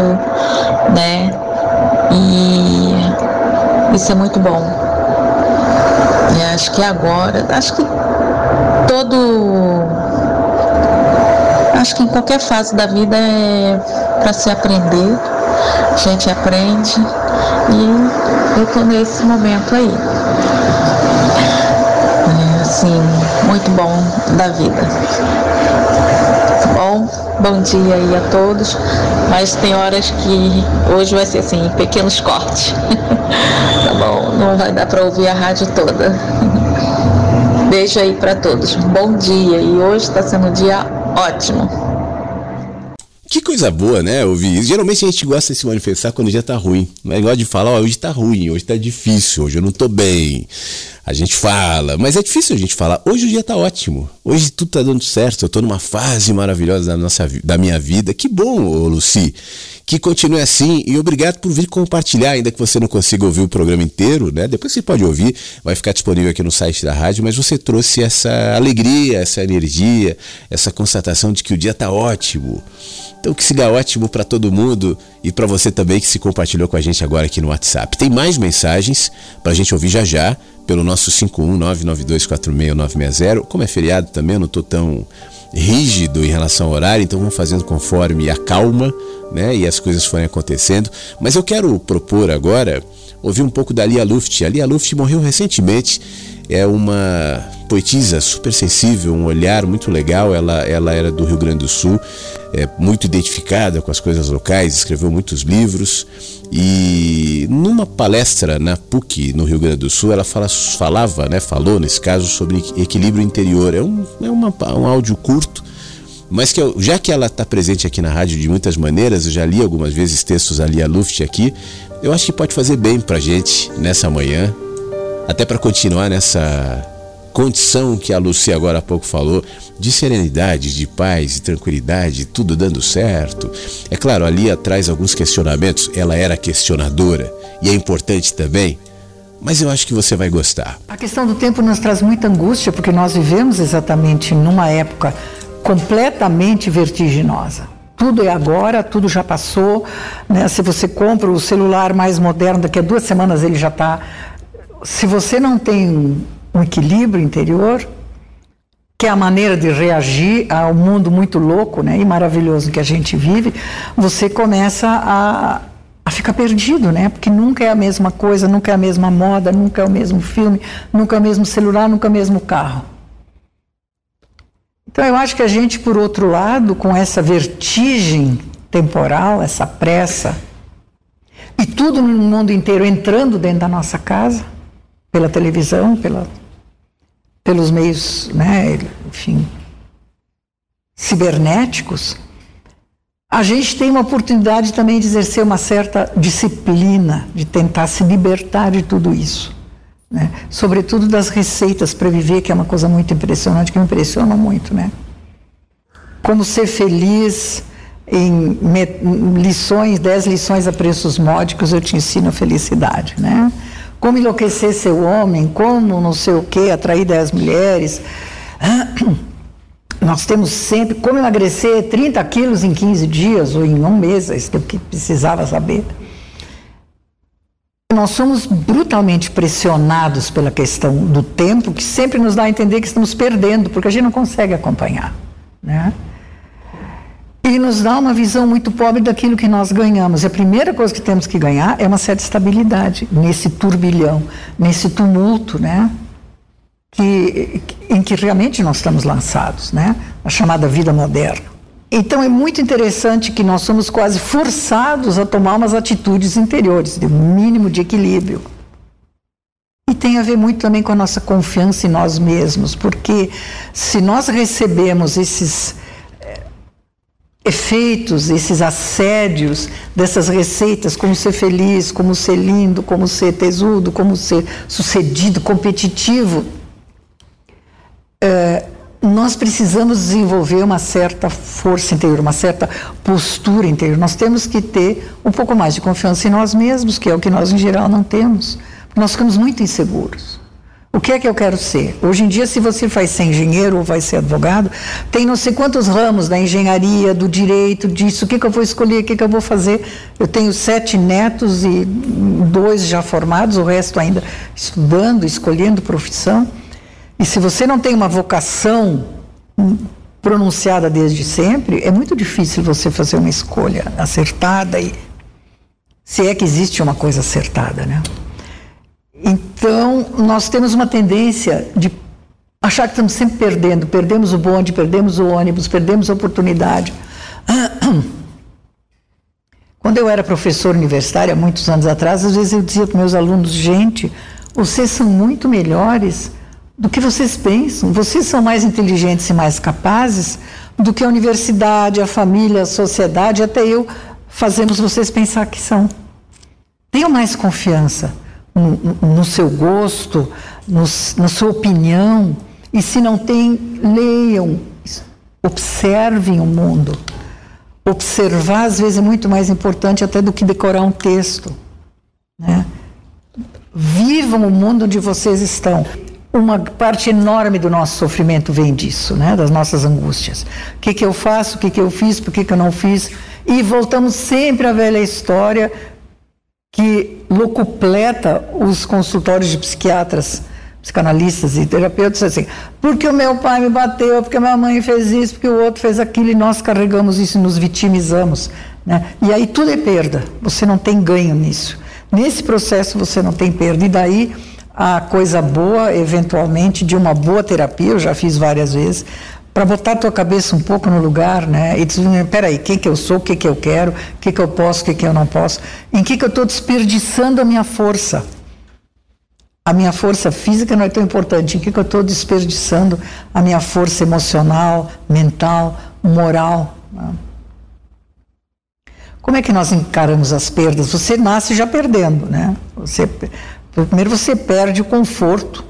né? E isso é muito bom. E acho que agora, acho que todo. Acho que em qualquer fase da vida é para se aprender. A gente aprende e eu tô nesse momento aí. É, assim, muito bom da vida. Tá bom? Bom dia aí a todos. Mas tem horas que hoje vai ser assim, pequenos cortes. tá bom? Não vai dar para ouvir a rádio toda. Beijo aí para todos. Bom dia e hoje está sendo um dia ótimo. Que coisa boa, né? Ouvir. Geralmente a gente gosta de se manifestar quando o dia tá ruim. Mas gosta de falar, ó, hoje tá ruim, hoje tá difícil, hoje eu não tô bem. A gente fala, mas é difícil a gente falar. Hoje o dia tá ótimo. Hoje tudo tá dando certo. Eu tô numa fase maravilhosa da, nossa, da minha vida. Que bom, Luci. Que continue assim e obrigado por vir compartilhar, ainda que você não consiga ouvir o programa inteiro, né? Depois você pode ouvir, vai ficar disponível aqui no site da rádio, mas você trouxe essa alegria, essa energia, essa constatação de que o dia tá ótimo. Então que siga ótimo para todo mundo e para você também que se compartilhou com a gente agora aqui no WhatsApp. Tem mais mensagens para a gente ouvir já já pelo nosso 51992469960. Como é feriado também, eu não estou tão rígido em relação ao horário, então vamos fazendo conforme a calma, né? E as coisas forem acontecendo. Mas eu quero propor agora ouvir um pouco da Lia Luft. A Lia Luft morreu recentemente. É uma poetisa super sensível, um olhar muito legal. Ela, ela era do Rio Grande do Sul, é muito identificada com as coisas locais, escreveu muitos livros. E numa palestra na PUC, no Rio Grande do Sul, ela fala, falava, né, falou nesse caso, sobre equilíbrio interior. É um, é uma, um áudio curto, mas que eu, já que ela está presente aqui na rádio de muitas maneiras, eu já li algumas vezes textos ali a Luft aqui, eu acho que pode fazer bem pra gente nessa manhã, até para continuar nessa condição que a Lucy agora há pouco falou, de serenidade, de paz, de tranquilidade, tudo dando certo. É claro, ali traz alguns questionamentos, ela era questionadora e é importante também, mas eu acho que você vai gostar. A questão do tempo nos traz muita angústia porque nós vivemos exatamente numa época completamente vertiginosa. Tudo é agora, tudo já passou. Né? Se você compra o celular mais moderno, daqui a duas semanas ele já está. Se você não tem um equilíbrio interior, que é a maneira de reagir ao mundo muito louco né, e maravilhoso que a gente vive, você começa a, a ficar perdido, né? Porque nunca é a mesma coisa, nunca é a mesma moda, nunca é o mesmo filme, nunca é o mesmo celular, nunca é o mesmo carro. Então eu acho que a gente, por outro lado, com essa vertigem temporal, essa pressa, e tudo no mundo inteiro entrando dentro da nossa casa, pela televisão, pela, pelos meios, né, enfim, cibernéticos, a gente tem uma oportunidade também de exercer uma certa disciplina, de tentar se libertar de tudo isso. Né? Sobretudo das receitas para viver, que é uma coisa muito impressionante, que me impressiona muito. Né? Como ser feliz em lições, dez lições a preços módicos, eu te ensino a felicidade. Né? Como enlouquecer seu homem, como não sei o que, atrair 10 mulheres. Nós temos sempre como emagrecer 30 quilos em 15 dias ou em um mês, é isso que eu precisava saber. Nós somos brutalmente pressionados pela questão do tempo, que sempre nos dá a entender que estamos perdendo, porque a gente não consegue acompanhar. Né? E nos dá uma visão muito pobre daquilo que nós ganhamos. E a primeira coisa que temos que ganhar é uma certa estabilidade nesse turbilhão, nesse tumulto, né? Que, em que realmente nós estamos lançados, né? A chamada vida moderna. Então é muito interessante que nós somos quase forçados a tomar umas atitudes interiores, de um mínimo de equilíbrio. E tem a ver muito também com a nossa confiança em nós mesmos, porque se nós recebemos esses efeitos, esses assédios dessas receitas, como ser feliz, como ser lindo, como ser tesudo, como ser sucedido, competitivo, é, nós precisamos desenvolver uma certa força interior, uma certa postura interior. Nós temos que ter um pouco mais de confiança em nós mesmos, que é o que nós em geral não temos. Nós ficamos muito inseguros. O que é que eu quero ser? Hoje em dia, se você vai ser engenheiro ou vai ser advogado, tem não sei quantos ramos da engenharia, do direito, disso, o que, que eu vou escolher, o que, que eu vou fazer. Eu tenho sete netos e dois já formados, o resto ainda estudando, escolhendo profissão. E se você não tem uma vocação pronunciada desde sempre, é muito difícil você fazer uma escolha acertada e se é que existe uma coisa acertada, né? Então, nós temos uma tendência de achar que estamos sempre perdendo. Perdemos o bonde, perdemos o ônibus, perdemos a oportunidade. Quando eu era professor universitário, há muitos anos atrás, às vezes eu dizia para meus alunos: gente, vocês são muito melhores do que vocês pensam. Vocês são mais inteligentes e mais capazes do que a universidade, a família, a sociedade, até eu fazemos vocês pensar que são. Tenham mais confiança no, no seu gosto, no, na sua opinião. E se não tem, leiam, observem o mundo. Observar, às vezes, é muito mais importante até do que decorar um texto. Né? Vivam o mundo onde vocês estão. Uma parte enorme do nosso sofrimento vem disso, né? das nossas angústias. O que, que eu faço, o que, que eu fiz, por que, que eu não fiz. E voltamos sempre à velha história que locupleta os consultórios de psiquiatras, psicanalistas e terapeutas assim, porque o meu pai me bateu, porque a minha mãe fez isso, porque o outro fez aquilo e nós carregamos isso e nos vitimizamos, né? E aí tudo é perda. Você não tem ganho nisso. Nesse processo você não tem perda e daí a coisa boa, eventualmente, de uma boa terapia, eu já fiz várias vezes, para botar a tua cabeça um pouco no lugar, né? E dizer, peraí, quem que eu sou, o que que eu quero, o que que eu posso, o que que eu não posso, em que que eu estou desperdiçando a minha força. A minha força física não é tão importante, em que que eu estou desperdiçando a minha força emocional, mental, moral. Né? Como é que nós encaramos as perdas? Você nasce já perdendo, né? Você, primeiro você perde o conforto,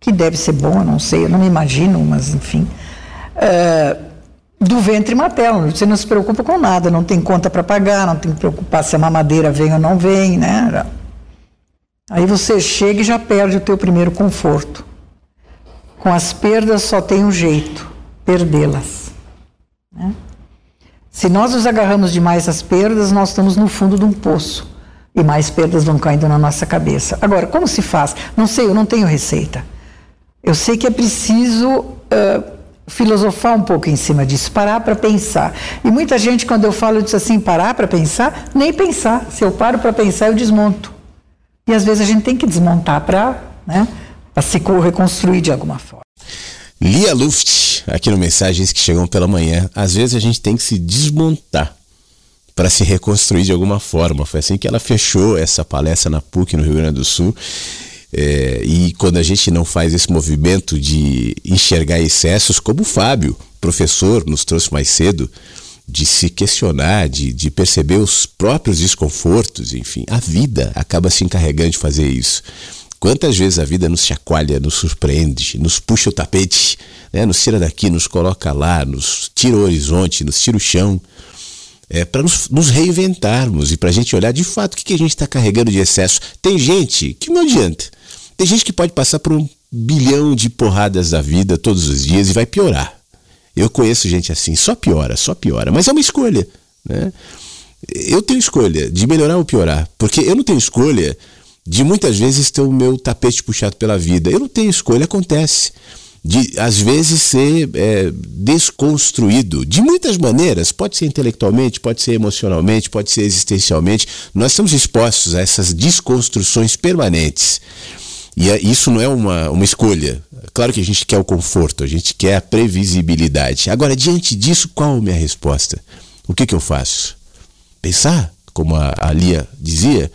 que deve ser bom, eu não sei, eu não me imagino, mas enfim. É, do ventre materno, você não se preocupa com nada, não tem conta para pagar, não tem que preocupar se a mamadeira vem ou não vem, né? Aí você chega e já perde o teu primeiro conforto. Com as perdas só tem um jeito, perdê-las. Né? Se nós nos agarramos demais às perdas, nós estamos no fundo de um poço e mais perdas vão caindo na nossa cabeça. Agora, como se faz? Não sei, eu não tenho receita. Eu sei que é preciso uh, filosofar um pouco em cima disso, parar para pensar. E muita gente, quando eu falo disso assim, parar para pensar, nem pensar. Se eu paro para pensar, eu desmonto. E às vezes a gente tem que desmontar para né, se reconstruir de alguma forma. Lia Luft, aqui no Mensagens que Chegam pela Manhã. Às vezes a gente tem que se desmontar para se reconstruir de alguma forma. Foi assim que ela fechou essa palestra na PUC, no Rio Grande do Sul. É, e quando a gente não faz esse movimento de enxergar excessos, como o Fábio, professor, nos trouxe mais cedo, de se questionar, de, de perceber os próprios desconfortos, enfim, a vida acaba se encarregando de fazer isso. Quantas vezes a vida nos chacoalha, nos surpreende, nos puxa o tapete, né? nos tira daqui, nos coloca lá, nos tira o horizonte, nos tira o chão. é, para nos, nos, reinventarmos e para a gente olhar de fato o que, que a gente está carregando de excesso. Tem gente que não adianta. Tem gente que pode passar por um bilhão de porradas da vida todos os dias e vai piorar. Eu conheço gente assim, só piora, só piora. Mas é uma escolha. Né? Eu tenho escolha de melhorar ou piorar, porque eu não tenho escolha de muitas vezes ter o meu tapete puxado pela vida. Eu não tenho escolha, acontece. De às vezes ser é, desconstruído de muitas maneiras, pode ser intelectualmente, pode ser emocionalmente, pode ser existencialmente. Nós estamos expostos a essas desconstruções permanentes. E é, isso não é uma, uma escolha. Claro que a gente quer o conforto, a gente quer a previsibilidade. Agora, diante disso, qual a minha resposta? O que, que eu faço? Pensar, como a, a Lia dizia,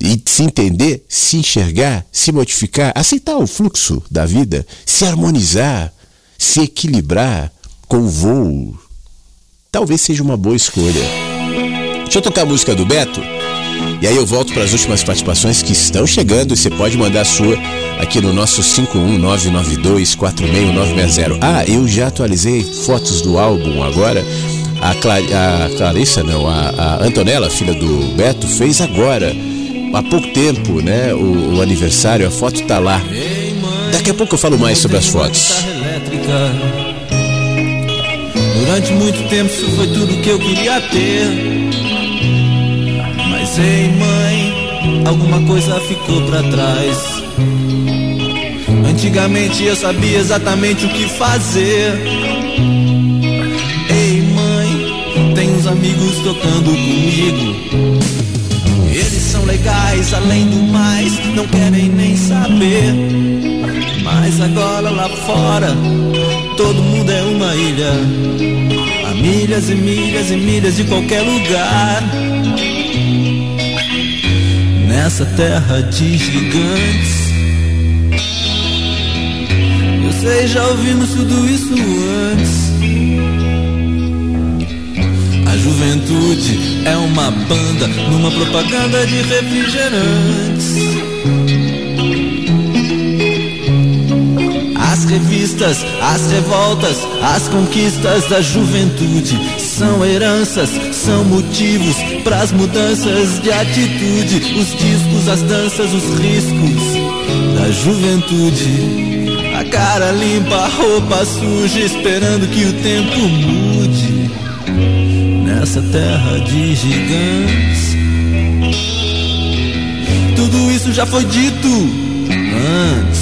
e se entender, se enxergar, se modificar, aceitar o fluxo da vida, se harmonizar, se equilibrar com o voo, talvez seja uma boa escolha. Deixa eu tocar a música do Beto. E aí eu volto para as últimas participações que estão chegando e você pode mandar a sua aqui no nosso 51992469960. Ah, eu já atualizei fotos do álbum agora. A, Clar a Clarissa, não, a, a Antonella, filha do Beto, fez agora há pouco tempo, né? O, o, aniversário, a foto tá lá. Daqui a pouco eu falo mais sobre as fotos. Durante muito tempo isso foi tudo que eu queria ter. Ei, mãe, alguma coisa ficou para trás. Antigamente eu sabia exatamente o que fazer. Ei, mãe, tem uns amigos tocando comigo são legais, além do mais, não querem nem saber. Mas agora lá fora, todo mundo é uma ilha. A milhas e milhas e milhas de qualquer lugar. Nessa terra de gigantes. Eu sei, já ouvimos tudo isso antes. A juventude é uma banda numa propaganda de refrigerantes. As revistas, as revoltas, as conquistas da juventude são heranças, são motivos para as mudanças de atitude. Os discos, as danças, os riscos da juventude. A cara limpa, a roupa suja, esperando que o tempo mude nessa terra de gigantes. Tudo isso já foi dito antes.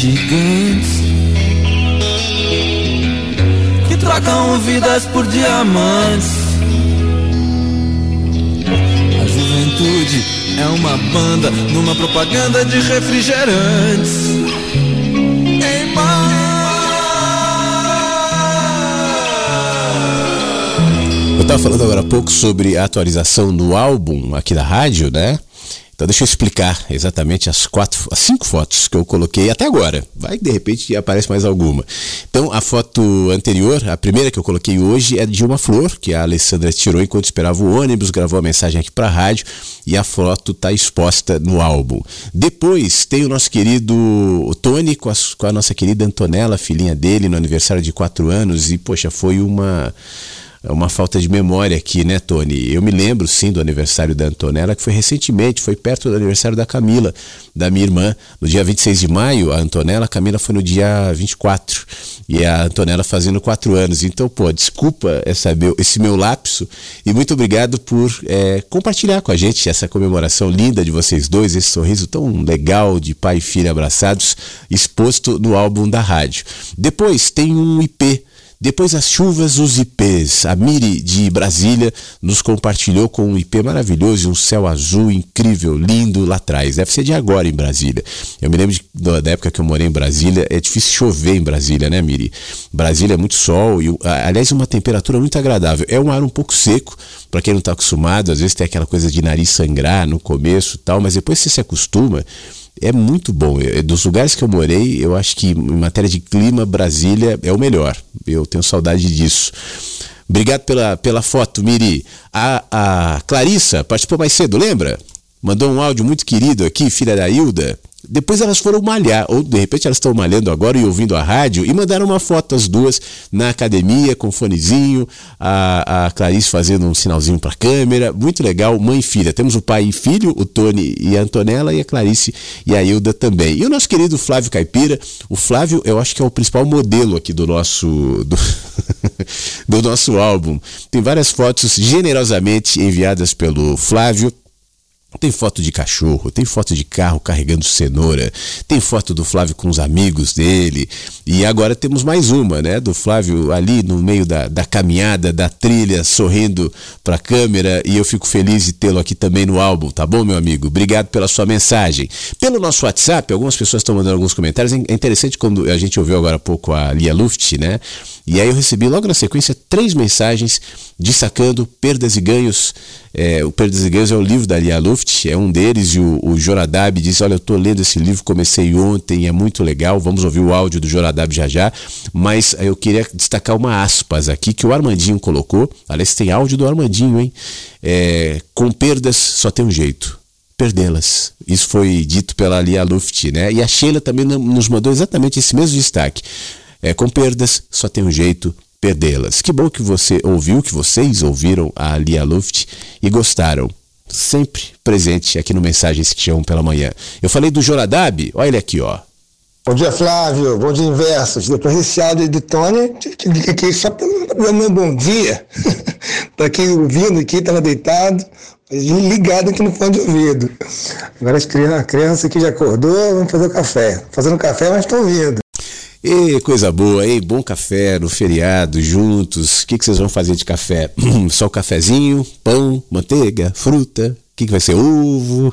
Gigantes que trocam vidas por diamantes. A juventude é uma banda numa propaganda de refrigerantes. Eu estava falando agora há pouco sobre a atualização do álbum aqui da rádio, né? Então deixa eu explicar exatamente as quatro, as cinco fotos que eu coloquei até agora. Vai que de repente aparece mais alguma. Então a foto anterior, a primeira que eu coloquei hoje é de uma flor que a Alessandra tirou enquanto esperava o ônibus, gravou a mensagem aqui para a rádio e a foto está exposta no álbum. Depois tem o nosso querido Tony com a, com a nossa querida Antonella, filhinha dele, no aniversário de quatro anos e poxa, foi uma uma falta de memória aqui, né, Tony? Eu me lembro sim do aniversário da Antonella, que foi recentemente, foi perto do aniversário da Camila, da minha irmã. No dia 26 de maio, a Antonella, a Camila foi no dia 24. E a Antonella fazendo quatro anos. Então, pô, desculpa essa meu, esse meu lapso e muito obrigado por é, compartilhar com a gente essa comemoração linda de vocês dois, esse sorriso tão legal de pai e filha abraçados, exposto no álbum da rádio. Depois tem um IP depois das chuvas, os IPs. A Miri de Brasília nos compartilhou com um IP maravilhoso, um céu azul incrível, lindo lá atrás. Deve ser de agora em Brasília. Eu me lembro de, da época que eu morei em Brasília. É difícil chover em Brasília, né, Miri? Brasília é muito sol e, aliás, uma temperatura muito agradável. É um ar um pouco seco, para quem não está acostumado. Às vezes tem aquela coisa de nariz sangrar no começo tal, mas depois você se acostuma é muito bom. Dos lugares que eu morei, eu acho que em matéria de clima, Brasília é o melhor. Eu tenho saudade disso. Obrigado pela, pela foto, Miri. A, a Clarissa participou mais cedo, lembra? Mandou um áudio muito querido aqui, filha da Hilda. Depois elas foram malhar, ou de repente elas estão malhando agora e ouvindo a rádio, e mandaram uma foto as duas na academia, com fonezinho, a, a Clarice fazendo um sinalzinho para a câmera. Muito legal, mãe e filha. Temos o pai e filho, o Tony e a Antonella, e a Clarice e a Hilda também. E o nosso querido Flávio Caipira. O Flávio, eu acho que é o principal modelo aqui do nosso, do, do nosso álbum. Tem várias fotos generosamente enviadas pelo Flávio tem foto de cachorro, tem foto de carro carregando cenoura, tem foto do Flávio com os amigos dele. E agora temos mais uma, né? Do Flávio ali no meio da, da caminhada, da trilha, sorrindo para a câmera. E eu fico feliz de tê-lo aqui também no álbum, tá bom, meu amigo? Obrigado pela sua mensagem. Pelo nosso WhatsApp, algumas pessoas estão mandando alguns comentários. É interessante quando a gente ouviu agora há pouco a Lia Luft, né? E aí eu recebi logo na sequência três mensagens destacando perdas e ganhos. É, o Perdas e Ganhos é o livro da Lia Luft, é um deles, e o, o Joradab diz: Olha, eu estou lendo esse livro, comecei ontem, é muito legal. Vamos ouvir o áudio do Joradab já já. Mas eu queria destacar uma aspas aqui que o Armandinho colocou. Aliás, tem áudio do Armandinho, hein? É, com perdas só tem um jeito perdê-las. Isso foi dito pela Lia Luft, né? E a Sheila também nos mandou exatamente esse mesmo destaque. É, com perdas só tem um jeito, perdê-las. Que bom que você ouviu, que vocês ouviram a Lia Luft e gostaram. Sempre presente aqui no Mensagens que Chamam pela Manhã. Eu falei do Joradab, olha ele aqui, ó. Bom dia, Flávio. Bom dia, Inversos. Depois desse áudio de Tony, aqui só para dar meu bom dia. Para quem ouvindo aqui, estava deitado, ligado aqui no fone de ouvido. Agora as crianças, a criança aqui já acordou, vamos fazer o café. Fazendo café, mas estão ouvindo. E coisa boa, ei, bom café no feriado, juntos. O que, que vocês vão fazer de café? Só o cafezinho, pão, manteiga, fruta. O que, que vai ser? Ovo.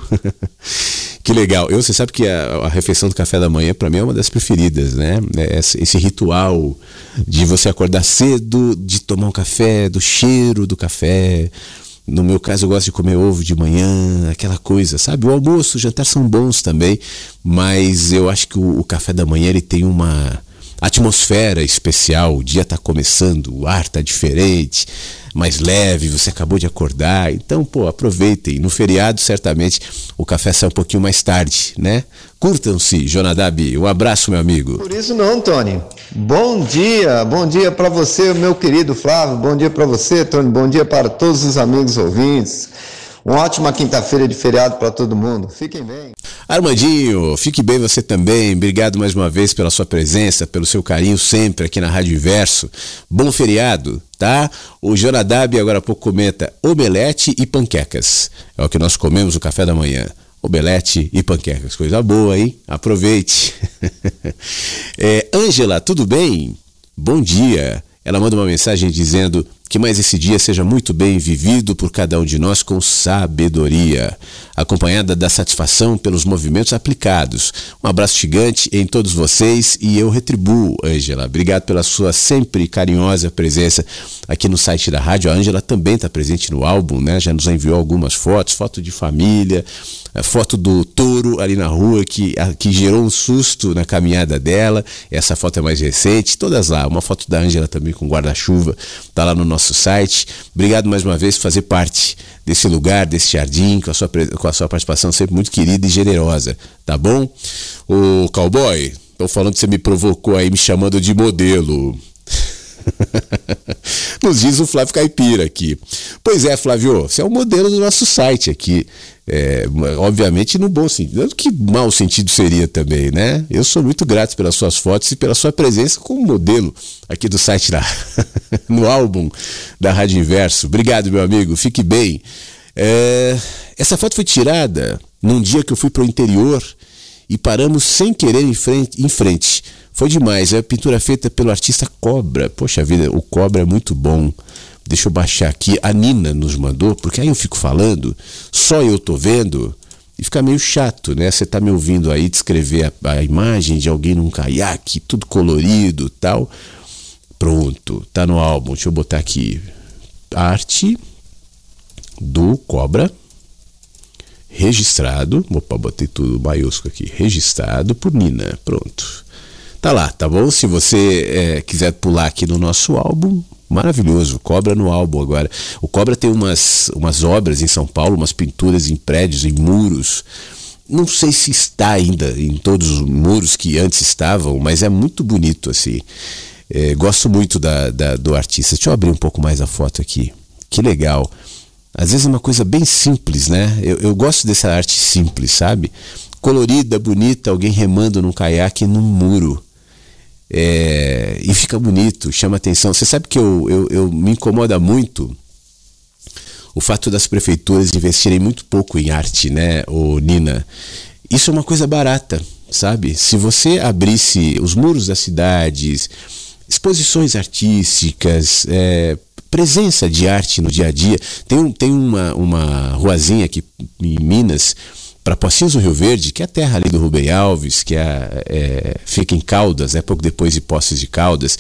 que legal. Eu, você sabe que a, a refeição do café da manhã, para mim, é uma das preferidas, né? É esse, esse ritual de você acordar cedo, de tomar um café, do cheiro do café. No meu caso, eu gosto de comer ovo de manhã, aquela coisa, sabe? O almoço, o jantar são bons também, mas eu acho que o, o café da manhã ele tem uma atmosfera especial. O dia está começando, o ar está diferente, mais leve, você acabou de acordar. Então, pô, aproveitem. No feriado, certamente, o café sai um pouquinho mais tarde, né? Curtam-se, Jonadab. Um abraço, meu amigo. Por isso não, Tony. Bom dia, bom dia para você, meu querido Flávio. Bom dia para você, Tony. Bom dia para todos os amigos ouvintes. Uma ótima quinta-feira de feriado para todo mundo. Fiquem bem. Armandinho, fique bem você também. Obrigado mais uma vez pela sua presença, pelo seu carinho sempre aqui na Rádio Inverso. Bom feriado, tá? O Jonadab agora há pouco comenta omelete e panquecas. É o que nós comemos no café da manhã. Omelete e panquecas. Coisa boa, hein? Aproveite. Ângela, é, tudo bem? Bom dia. Ela manda uma mensagem dizendo que mais esse dia seja muito bem vivido por cada um de nós com sabedoria, acompanhada da satisfação pelos movimentos aplicados. Um abraço gigante em todos vocês e eu retribuo, Ângela. Obrigado pela sua sempre carinhosa presença aqui no site da rádio. A Ângela também está presente no álbum, né? Já nos enviou algumas fotos, foto de família, a foto do touro ali na rua que, a, que gerou um susto na caminhada dela. Essa foto é mais recente, todas lá. Uma foto da Ângela também com guarda-chuva, tá lá no nosso site. Obrigado mais uma vez por fazer parte desse lugar, desse jardim, com a sua, com a sua participação sempre muito querida e generosa, tá bom? O cowboy, tô falando que você me provocou aí me chamando de modelo. Nos diz o Flávio Caipira aqui. Pois é, Flávio, você é o modelo do nosso site aqui. É, obviamente no bom sentido. Que mau sentido seria também, né? Eu sou muito grato pelas suas fotos e pela sua presença como modelo aqui do site da, no álbum da Rádio Inverso. Obrigado, meu amigo. Fique bem. É, essa foto foi tirada num dia que eu fui para o interior e paramos sem querer em frente, em frente. Foi demais. É a pintura feita pelo artista Cobra. Poxa vida, o Cobra é muito bom. Deixa eu baixar aqui. A Nina nos mandou, porque aí eu fico falando, só eu tô vendo, e fica meio chato, né? Você tá me ouvindo aí descrever a, a imagem de alguém num caiaque, tudo colorido tal. Pronto, tá no álbum. Deixa eu botar aqui. Arte do Cobra. Registrado. Opa, botei tudo maiúsculo aqui. Registrado por Nina. Pronto. Tá lá, tá bom? Se você é, quiser pular aqui no nosso álbum, maravilhoso. Cobra no álbum agora. O Cobra tem umas, umas obras em São Paulo, umas pinturas em prédios, em muros. Não sei se está ainda em todos os muros que antes estavam, mas é muito bonito assim. É, gosto muito da, da, do artista. Deixa eu abrir um pouco mais a foto aqui. Que legal. Às vezes é uma coisa bem simples, né? Eu, eu gosto dessa arte simples, sabe? Colorida, bonita, alguém remando num caiaque num muro. É, e fica bonito, chama atenção. Você sabe que eu, eu, eu, me incomoda muito o fato das prefeituras investirem muito pouco em arte, né, ô Nina? Isso é uma coisa barata, sabe? Se você abrisse os muros das cidades, exposições artísticas, é, presença de arte no dia a dia. Tem, tem uma, uma ruazinha aqui em Minas para Pocinhos do Rio Verde, que é a terra ali do Rubem Alves, que é, é, fica em Caldas, é pouco depois de Poços de Caldas,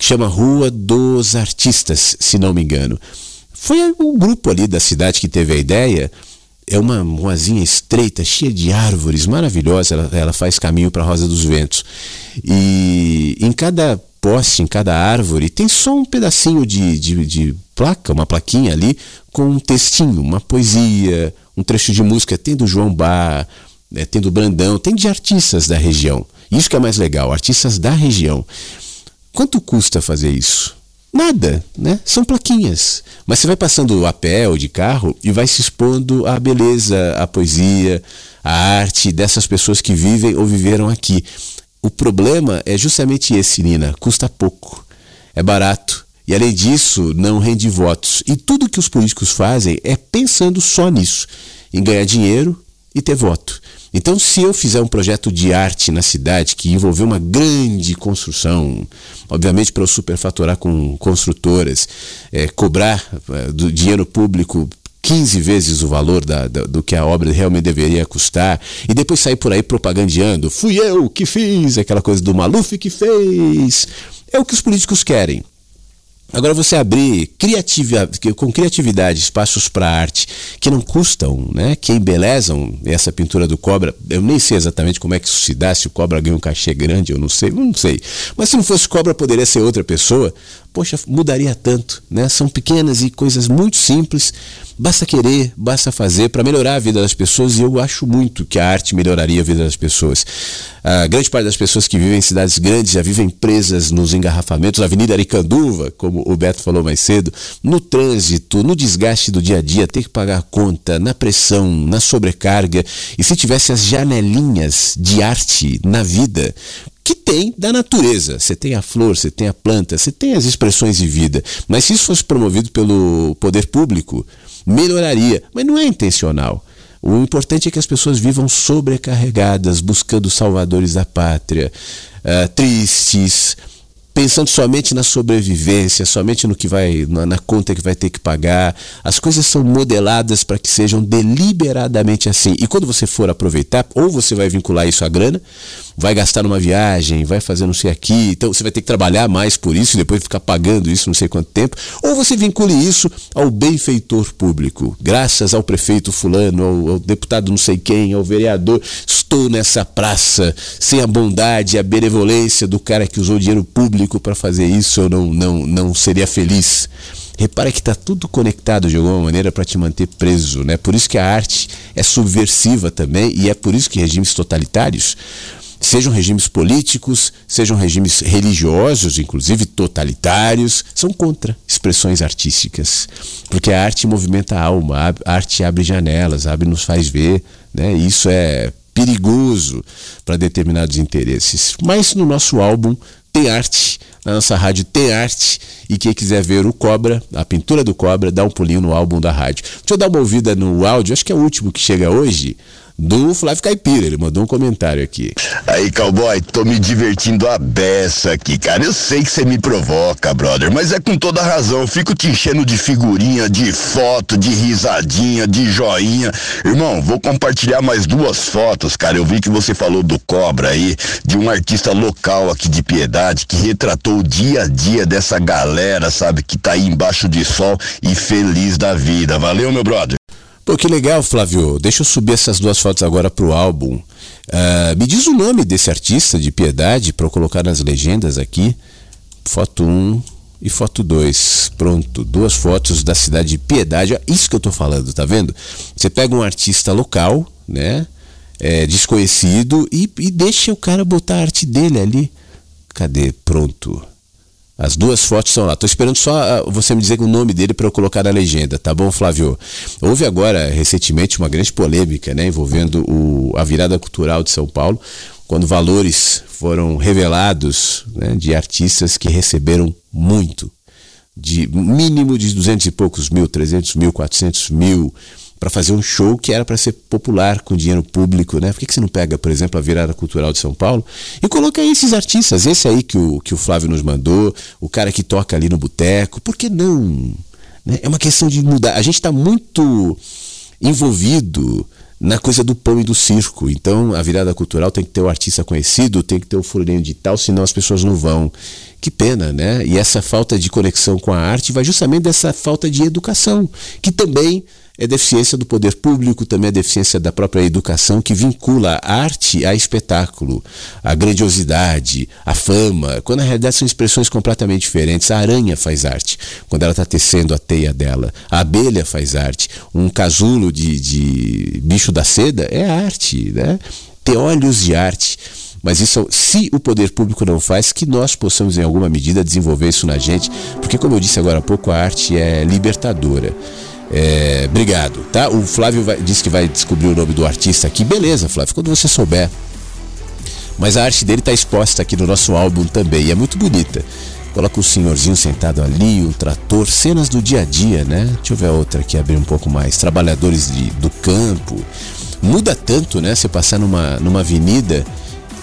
chama Rua dos Artistas, se não me engano. Foi um grupo ali da cidade que teve a ideia. É uma ruazinha estreita, cheia de árvores, maravilhosa. Ela, ela faz caminho para a Rosa dos Ventos. E em cada poste, em cada árvore, tem só um pedacinho de, de, de placa, uma plaquinha ali, com um textinho, uma poesia, um trecho de música. Tem do João Bar, né, tem do Brandão, tem de artistas da região. Isso que é mais legal, artistas da região. Quanto custa fazer isso? Nada, né? São plaquinhas. Mas você vai passando a pé ou de carro e vai se expondo à beleza, à poesia, à arte dessas pessoas que vivem ou viveram aqui. O problema é justamente esse, Nina. Custa pouco. É barato. E além disso, não rende votos. E tudo que os políticos fazem é pensando só nisso, em ganhar dinheiro e ter voto. Então, se eu fizer um projeto de arte na cidade que envolver uma grande construção, obviamente para eu superfaturar com construtoras, é, cobrar é, do dinheiro público 15 vezes o valor da, da, do que a obra realmente deveria custar, e depois sair por aí propagandeando, fui eu que fiz, aquela coisa do Maluf que fez. É o que os políticos querem. Agora você abrir criatividade, com criatividade espaços para arte que não custam, né, que embelezam essa pintura do cobra. Eu nem sei exatamente como é que isso se dá, se o cobra ganha um cachê grande, eu não sei, não sei. Mas se não fosse cobra, poderia ser outra pessoa. Poxa, mudaria tanto, né? São pequenas e coisas muito simples. Basta querer, basta fazer para melhorar a vida das pessoas e eu acho muito que a arte melhoraria a vida das pessoas. A grande parte das pessoas que vivem em cidades grandes já vivem presas nos engarrafamentos, Avenida Aricanduva, como o Beto falou mais cedo, no trânsito, no desgaste do dia a dia, ter que pagar conta, na pressão, na sobrecarga. E se tivesse as janelinhas de arte na vida, que tem da natureza. Você tem a flor, você tem a planta, você tem as expressões de vida. Mas se isso fosse promovido pelo poder público, melhoraria. Mas não é intencional. O importante é que as pessoas vivam sobrecarregadas, buscando salvadores da pátria, uh, tristes, pensando somente na sobrevivência, somente no que vai na, na, conta que vai ter que pagar. As coisas são modeladas para que sejam deliberadamente assim. E quando você for aproveitar, ou você vai vincular isso à grana, vai gastar numa viagem, vai fazer não sei aqui, então você vai ter que trabalhar mais por isso e depois ficar pagando isso não sei quanto tempo, ou você vincule isso ao benfeitor público. Graças ao prefeito fulano, ao, ao deputado não sei quem, ao vereador, estou nessa praça sem a bondade, a benevolência do cara que usou dinheiro público para fazer isso, eu não, não, não seria feliz. Repara que está tudo conectado de alguma maneira para te manter preso, né? Por isso que a arte é subversiva também e é por isso que regimes totalitários, sejam regimes políticos, sejam regimes religiosos, inclusive totalitários, são contra expressões artísticas, porque a arte movimenta a alma, a arte abre janelas, abre nos faz ver, né? E isso é perigoso para determinados interesses. Mas no nosso álbum tem arte, na nossa rádio tem arte. E quem quiser ver o Cobra, a pintura do Cobra, dá um pulinho no álbum da rádio. Deixa eu dar uma ouvida no áudio, acho que é o último que chega hoje do Flávio Caipira. Ele mandou um comentário aqui. Aí, cowboy, tô me divertindo a beça aqui, cara. Eu sei que você me provoca, brother, mas é com toda razão. Eu fico te enchendo de figurinha, de foto, de risadinha, de joinha. Irmão, vou compartilhar mais duas fotos, cara. Eu vi que você falou do Cobra aí, de um artista local aqui de Piedade que retratou o dia a dia dessa galera, sabe, que tá aí embaixo de sol e feliz da vida. Valeu, meu brother. Pô, que legal, Flávio. Deixa eu subir essas duas fotos agora pro álbum. Uh, me diz o nome desse artista de piedade para eu colocar nas legendas aqui. Foto 1 um e foto 2. Pronto, duas fotos da cidade de Piedade. Isso que eu tô falando, tá vendo? Você pega um artista local, né? É, desconhecido e, e deixa o cara botar a arte dele ali. Cadê? Pronto. As duas fotos estão lá. Estou esperando só ah, você me dizer o nome dele para eu colocar na legenda, tá bom, Flávio? Houve agora, recentemente, uma grande polêmica né, envolvendo o, a virada cultural de São Paulo, quando valores foram revelados né, de artistas que receberam muito, de mínimo de 200 e poucos mil, 300 mil, 400 mil para fazer um show que era para ser popular com dinheiro público, né? Por que, que você não pega, por exemplo, a virada cultural de São Paulo e coloca aí esses artistas, esse aí que o, que o Flávio nos mandou, o cara que toca ali no boteco, por que não? Né? É uma questão de mudar. A gente está muito envolvido na coisa do pão e do circo. Então, a virada cultural tem que ter o artista conhecido, tem que ter o fulaninho de tal, senão as pessoas não vão. Que pena, né? E essa falta de conexão com a arte vai justamente dessa falta de educação, que também é deficiência do poder público, também é deficiência da própria educação que vincula a arte a espetáculo, a grandiosidade, a fama, quando na realidade são expressões completamente diferentes. A aranha faz arte, quando ela está tecendo a teia dela. A abelha faz arte. Um casulo de, de bicho da seda é arte, né? Ter olhos de arte. Mas isso, se o poder público não faz, que nós possamos em alguma medida desenvolver isso na gente, porque como eu disse agora há pouco, a arte é libertadora. É, obrigado, tá? O Flávio vai, disse que vai descobrir o nome do artista aqui. Beleza, Flávio, quando você souber. Mas a arte dele está exposta aqui no nosso álbum também e é muito bonita. Coloca o senhorzinho sentado ali, um trator, cenas do dia a dia, né? Deixa eu ver outra aqui, abrir um pouco mais. Trabalhadores de, do campo. Muda tanto, né? Você passar numa, numa avenida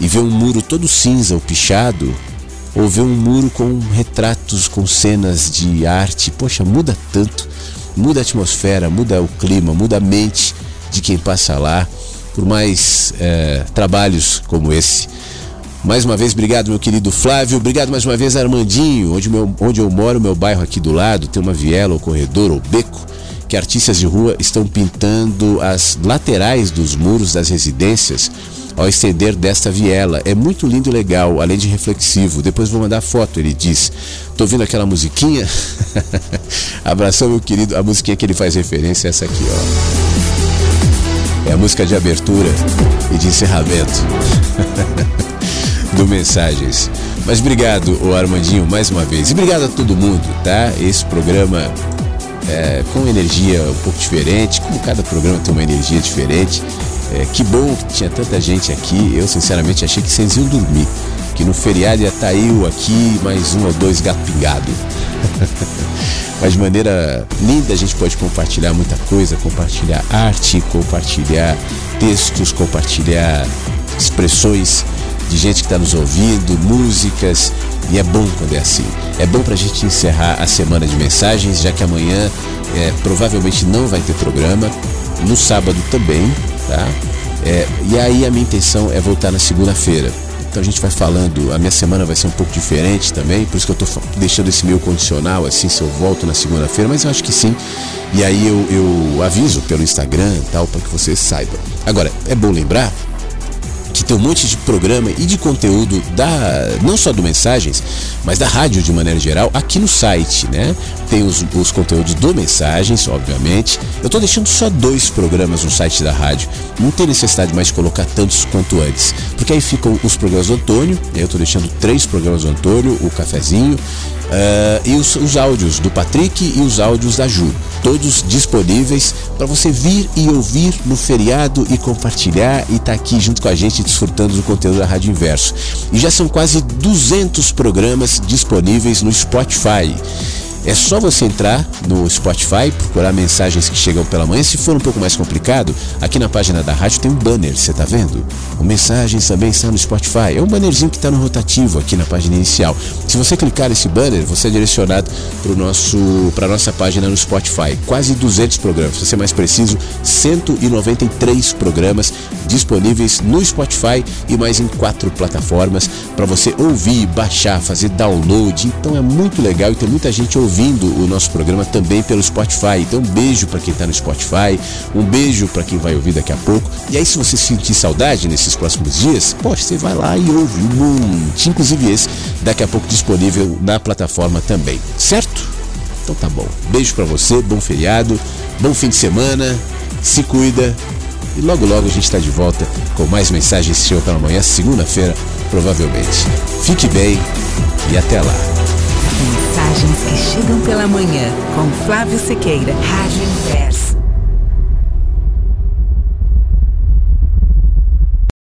e ver um muro todo cinza ou pichado, ou ver um muro com retratos, com cenas de arte. Poxa, muda tanto muda a atmosfera, muda o clima, muda a mente de quem passa lá, por mais é, trabalhos como esse. Mais uma vez, obrigado, meu querido Flávio. Obrigado mais uma vez, Armandinho, onde, meu, onde eu moro, meu bairro aqui do lado, tem uma viela, ou corredor, ou beco, que artistas de rua estão pintando as laterais dos muros das residências ao estender desta viela. É muito lindo e legal, além de reflexivo. Depois vou mandar foto, ele diz. Tô ouvindo aquela musiquinha? Abração, meu querido. A musiquinha que ele faz referência é essa aqui, ó. É a música de abertura e de encerramento do Mensagens. Mas obrigado, o Armandinho, mais uma vez. E obrigado a todo mundo, tá? Esse programa é, com energia um pouco diferente, como cada programa tem uma energia diferente. É, que bom que tinha tanta gente aqui. Eu, sinceramente, achei que vocês iam dormir. Que no feriado ia estar tá eu aqui, mais um ou dois gato pingado. Mas de maneira linda a gente pode compartilhar muita coisa, compartilhar arte, compartilhar textos, compartilhar expressões de gente que está nos ouvindo, músicas, e é bom quando é assim. É bom para a gente encerrar a semana de mensagens, já que amanhã é, provavelmente não vai ter programa, no sábado também, tá? É, e aí a minha intenção é voltar na segunda-feira. Então a gente vai falando, a minha semana vai ser um pouco diferente também, por isso que eu estou deixando esse meu condicional assim, se eu volto na segunda-feira, mas eu acho que sim. E aí eu, eu aviso pelo Instagram e tal, para que vocês saibam. Agora, é bom lembrar que tem um monte de programa e de conteúdo da não só do Mensagens, mas da rádio de maneira geral aqui no site, né? Tem os, os conteúdos do Mensagens, obviamente. Eu estou deixando só dois programas no site da rádio. Não tem necessidade mais de colocar tantos quanto antes, porque aí ficam os programas do Antônio. Eu estou deixando três programas do Antônio, o cafezinho Uh, e os, os, áudios do Patrick e os áudios da Ju, todos disponíveis para você vir e ouvir no feriado e compartilhar e estar tá aqui junto com a gente desfrutando do conteúdo da Rádio Inverso. E já são quase 200 programas disponíveis no Spotify. É só você entrar no Spotify, procurar mensagens que chegam pela manhã. Se for um pouco mais complicado, aqui na página da rádio tem um banner, você tá vendo? O Mensagens também está no Spotify. É um bannerzinho que está no rotativo aqui na página inicial. Se você clicar nesse banner, você é direcionado para para nossa página no Spotify. Quase 200 programas. Para ser mais preciso, 193 programas disponíveis no Spotify e mais em quatro plataformas para você ouvir, baixar, fazer download. Então é muito legal e tem muita gente ouvindo ouvindo o nosso programa também pelo Spotify. Então, um beijo para quem está no Spotify, um beijo para quem vai ouvir daqui a pouco. E aí, se você sentir saudade nesses próximos dias, poxa, você vai lá e ouve um monte, inclusive esse, daqui a pouco disponível na plataforma também. Certo? Então tá bom. Beijo para você, bom feriado, bom fim de semana, se cuida. E logo logo a gente está de volta com mais mensagens seu pela manhã, segunda-feira, provavelmente. Fique bem e até lá. Mensagens que chegam pela manhã com Flávio Sequeira, Rádio Inverso.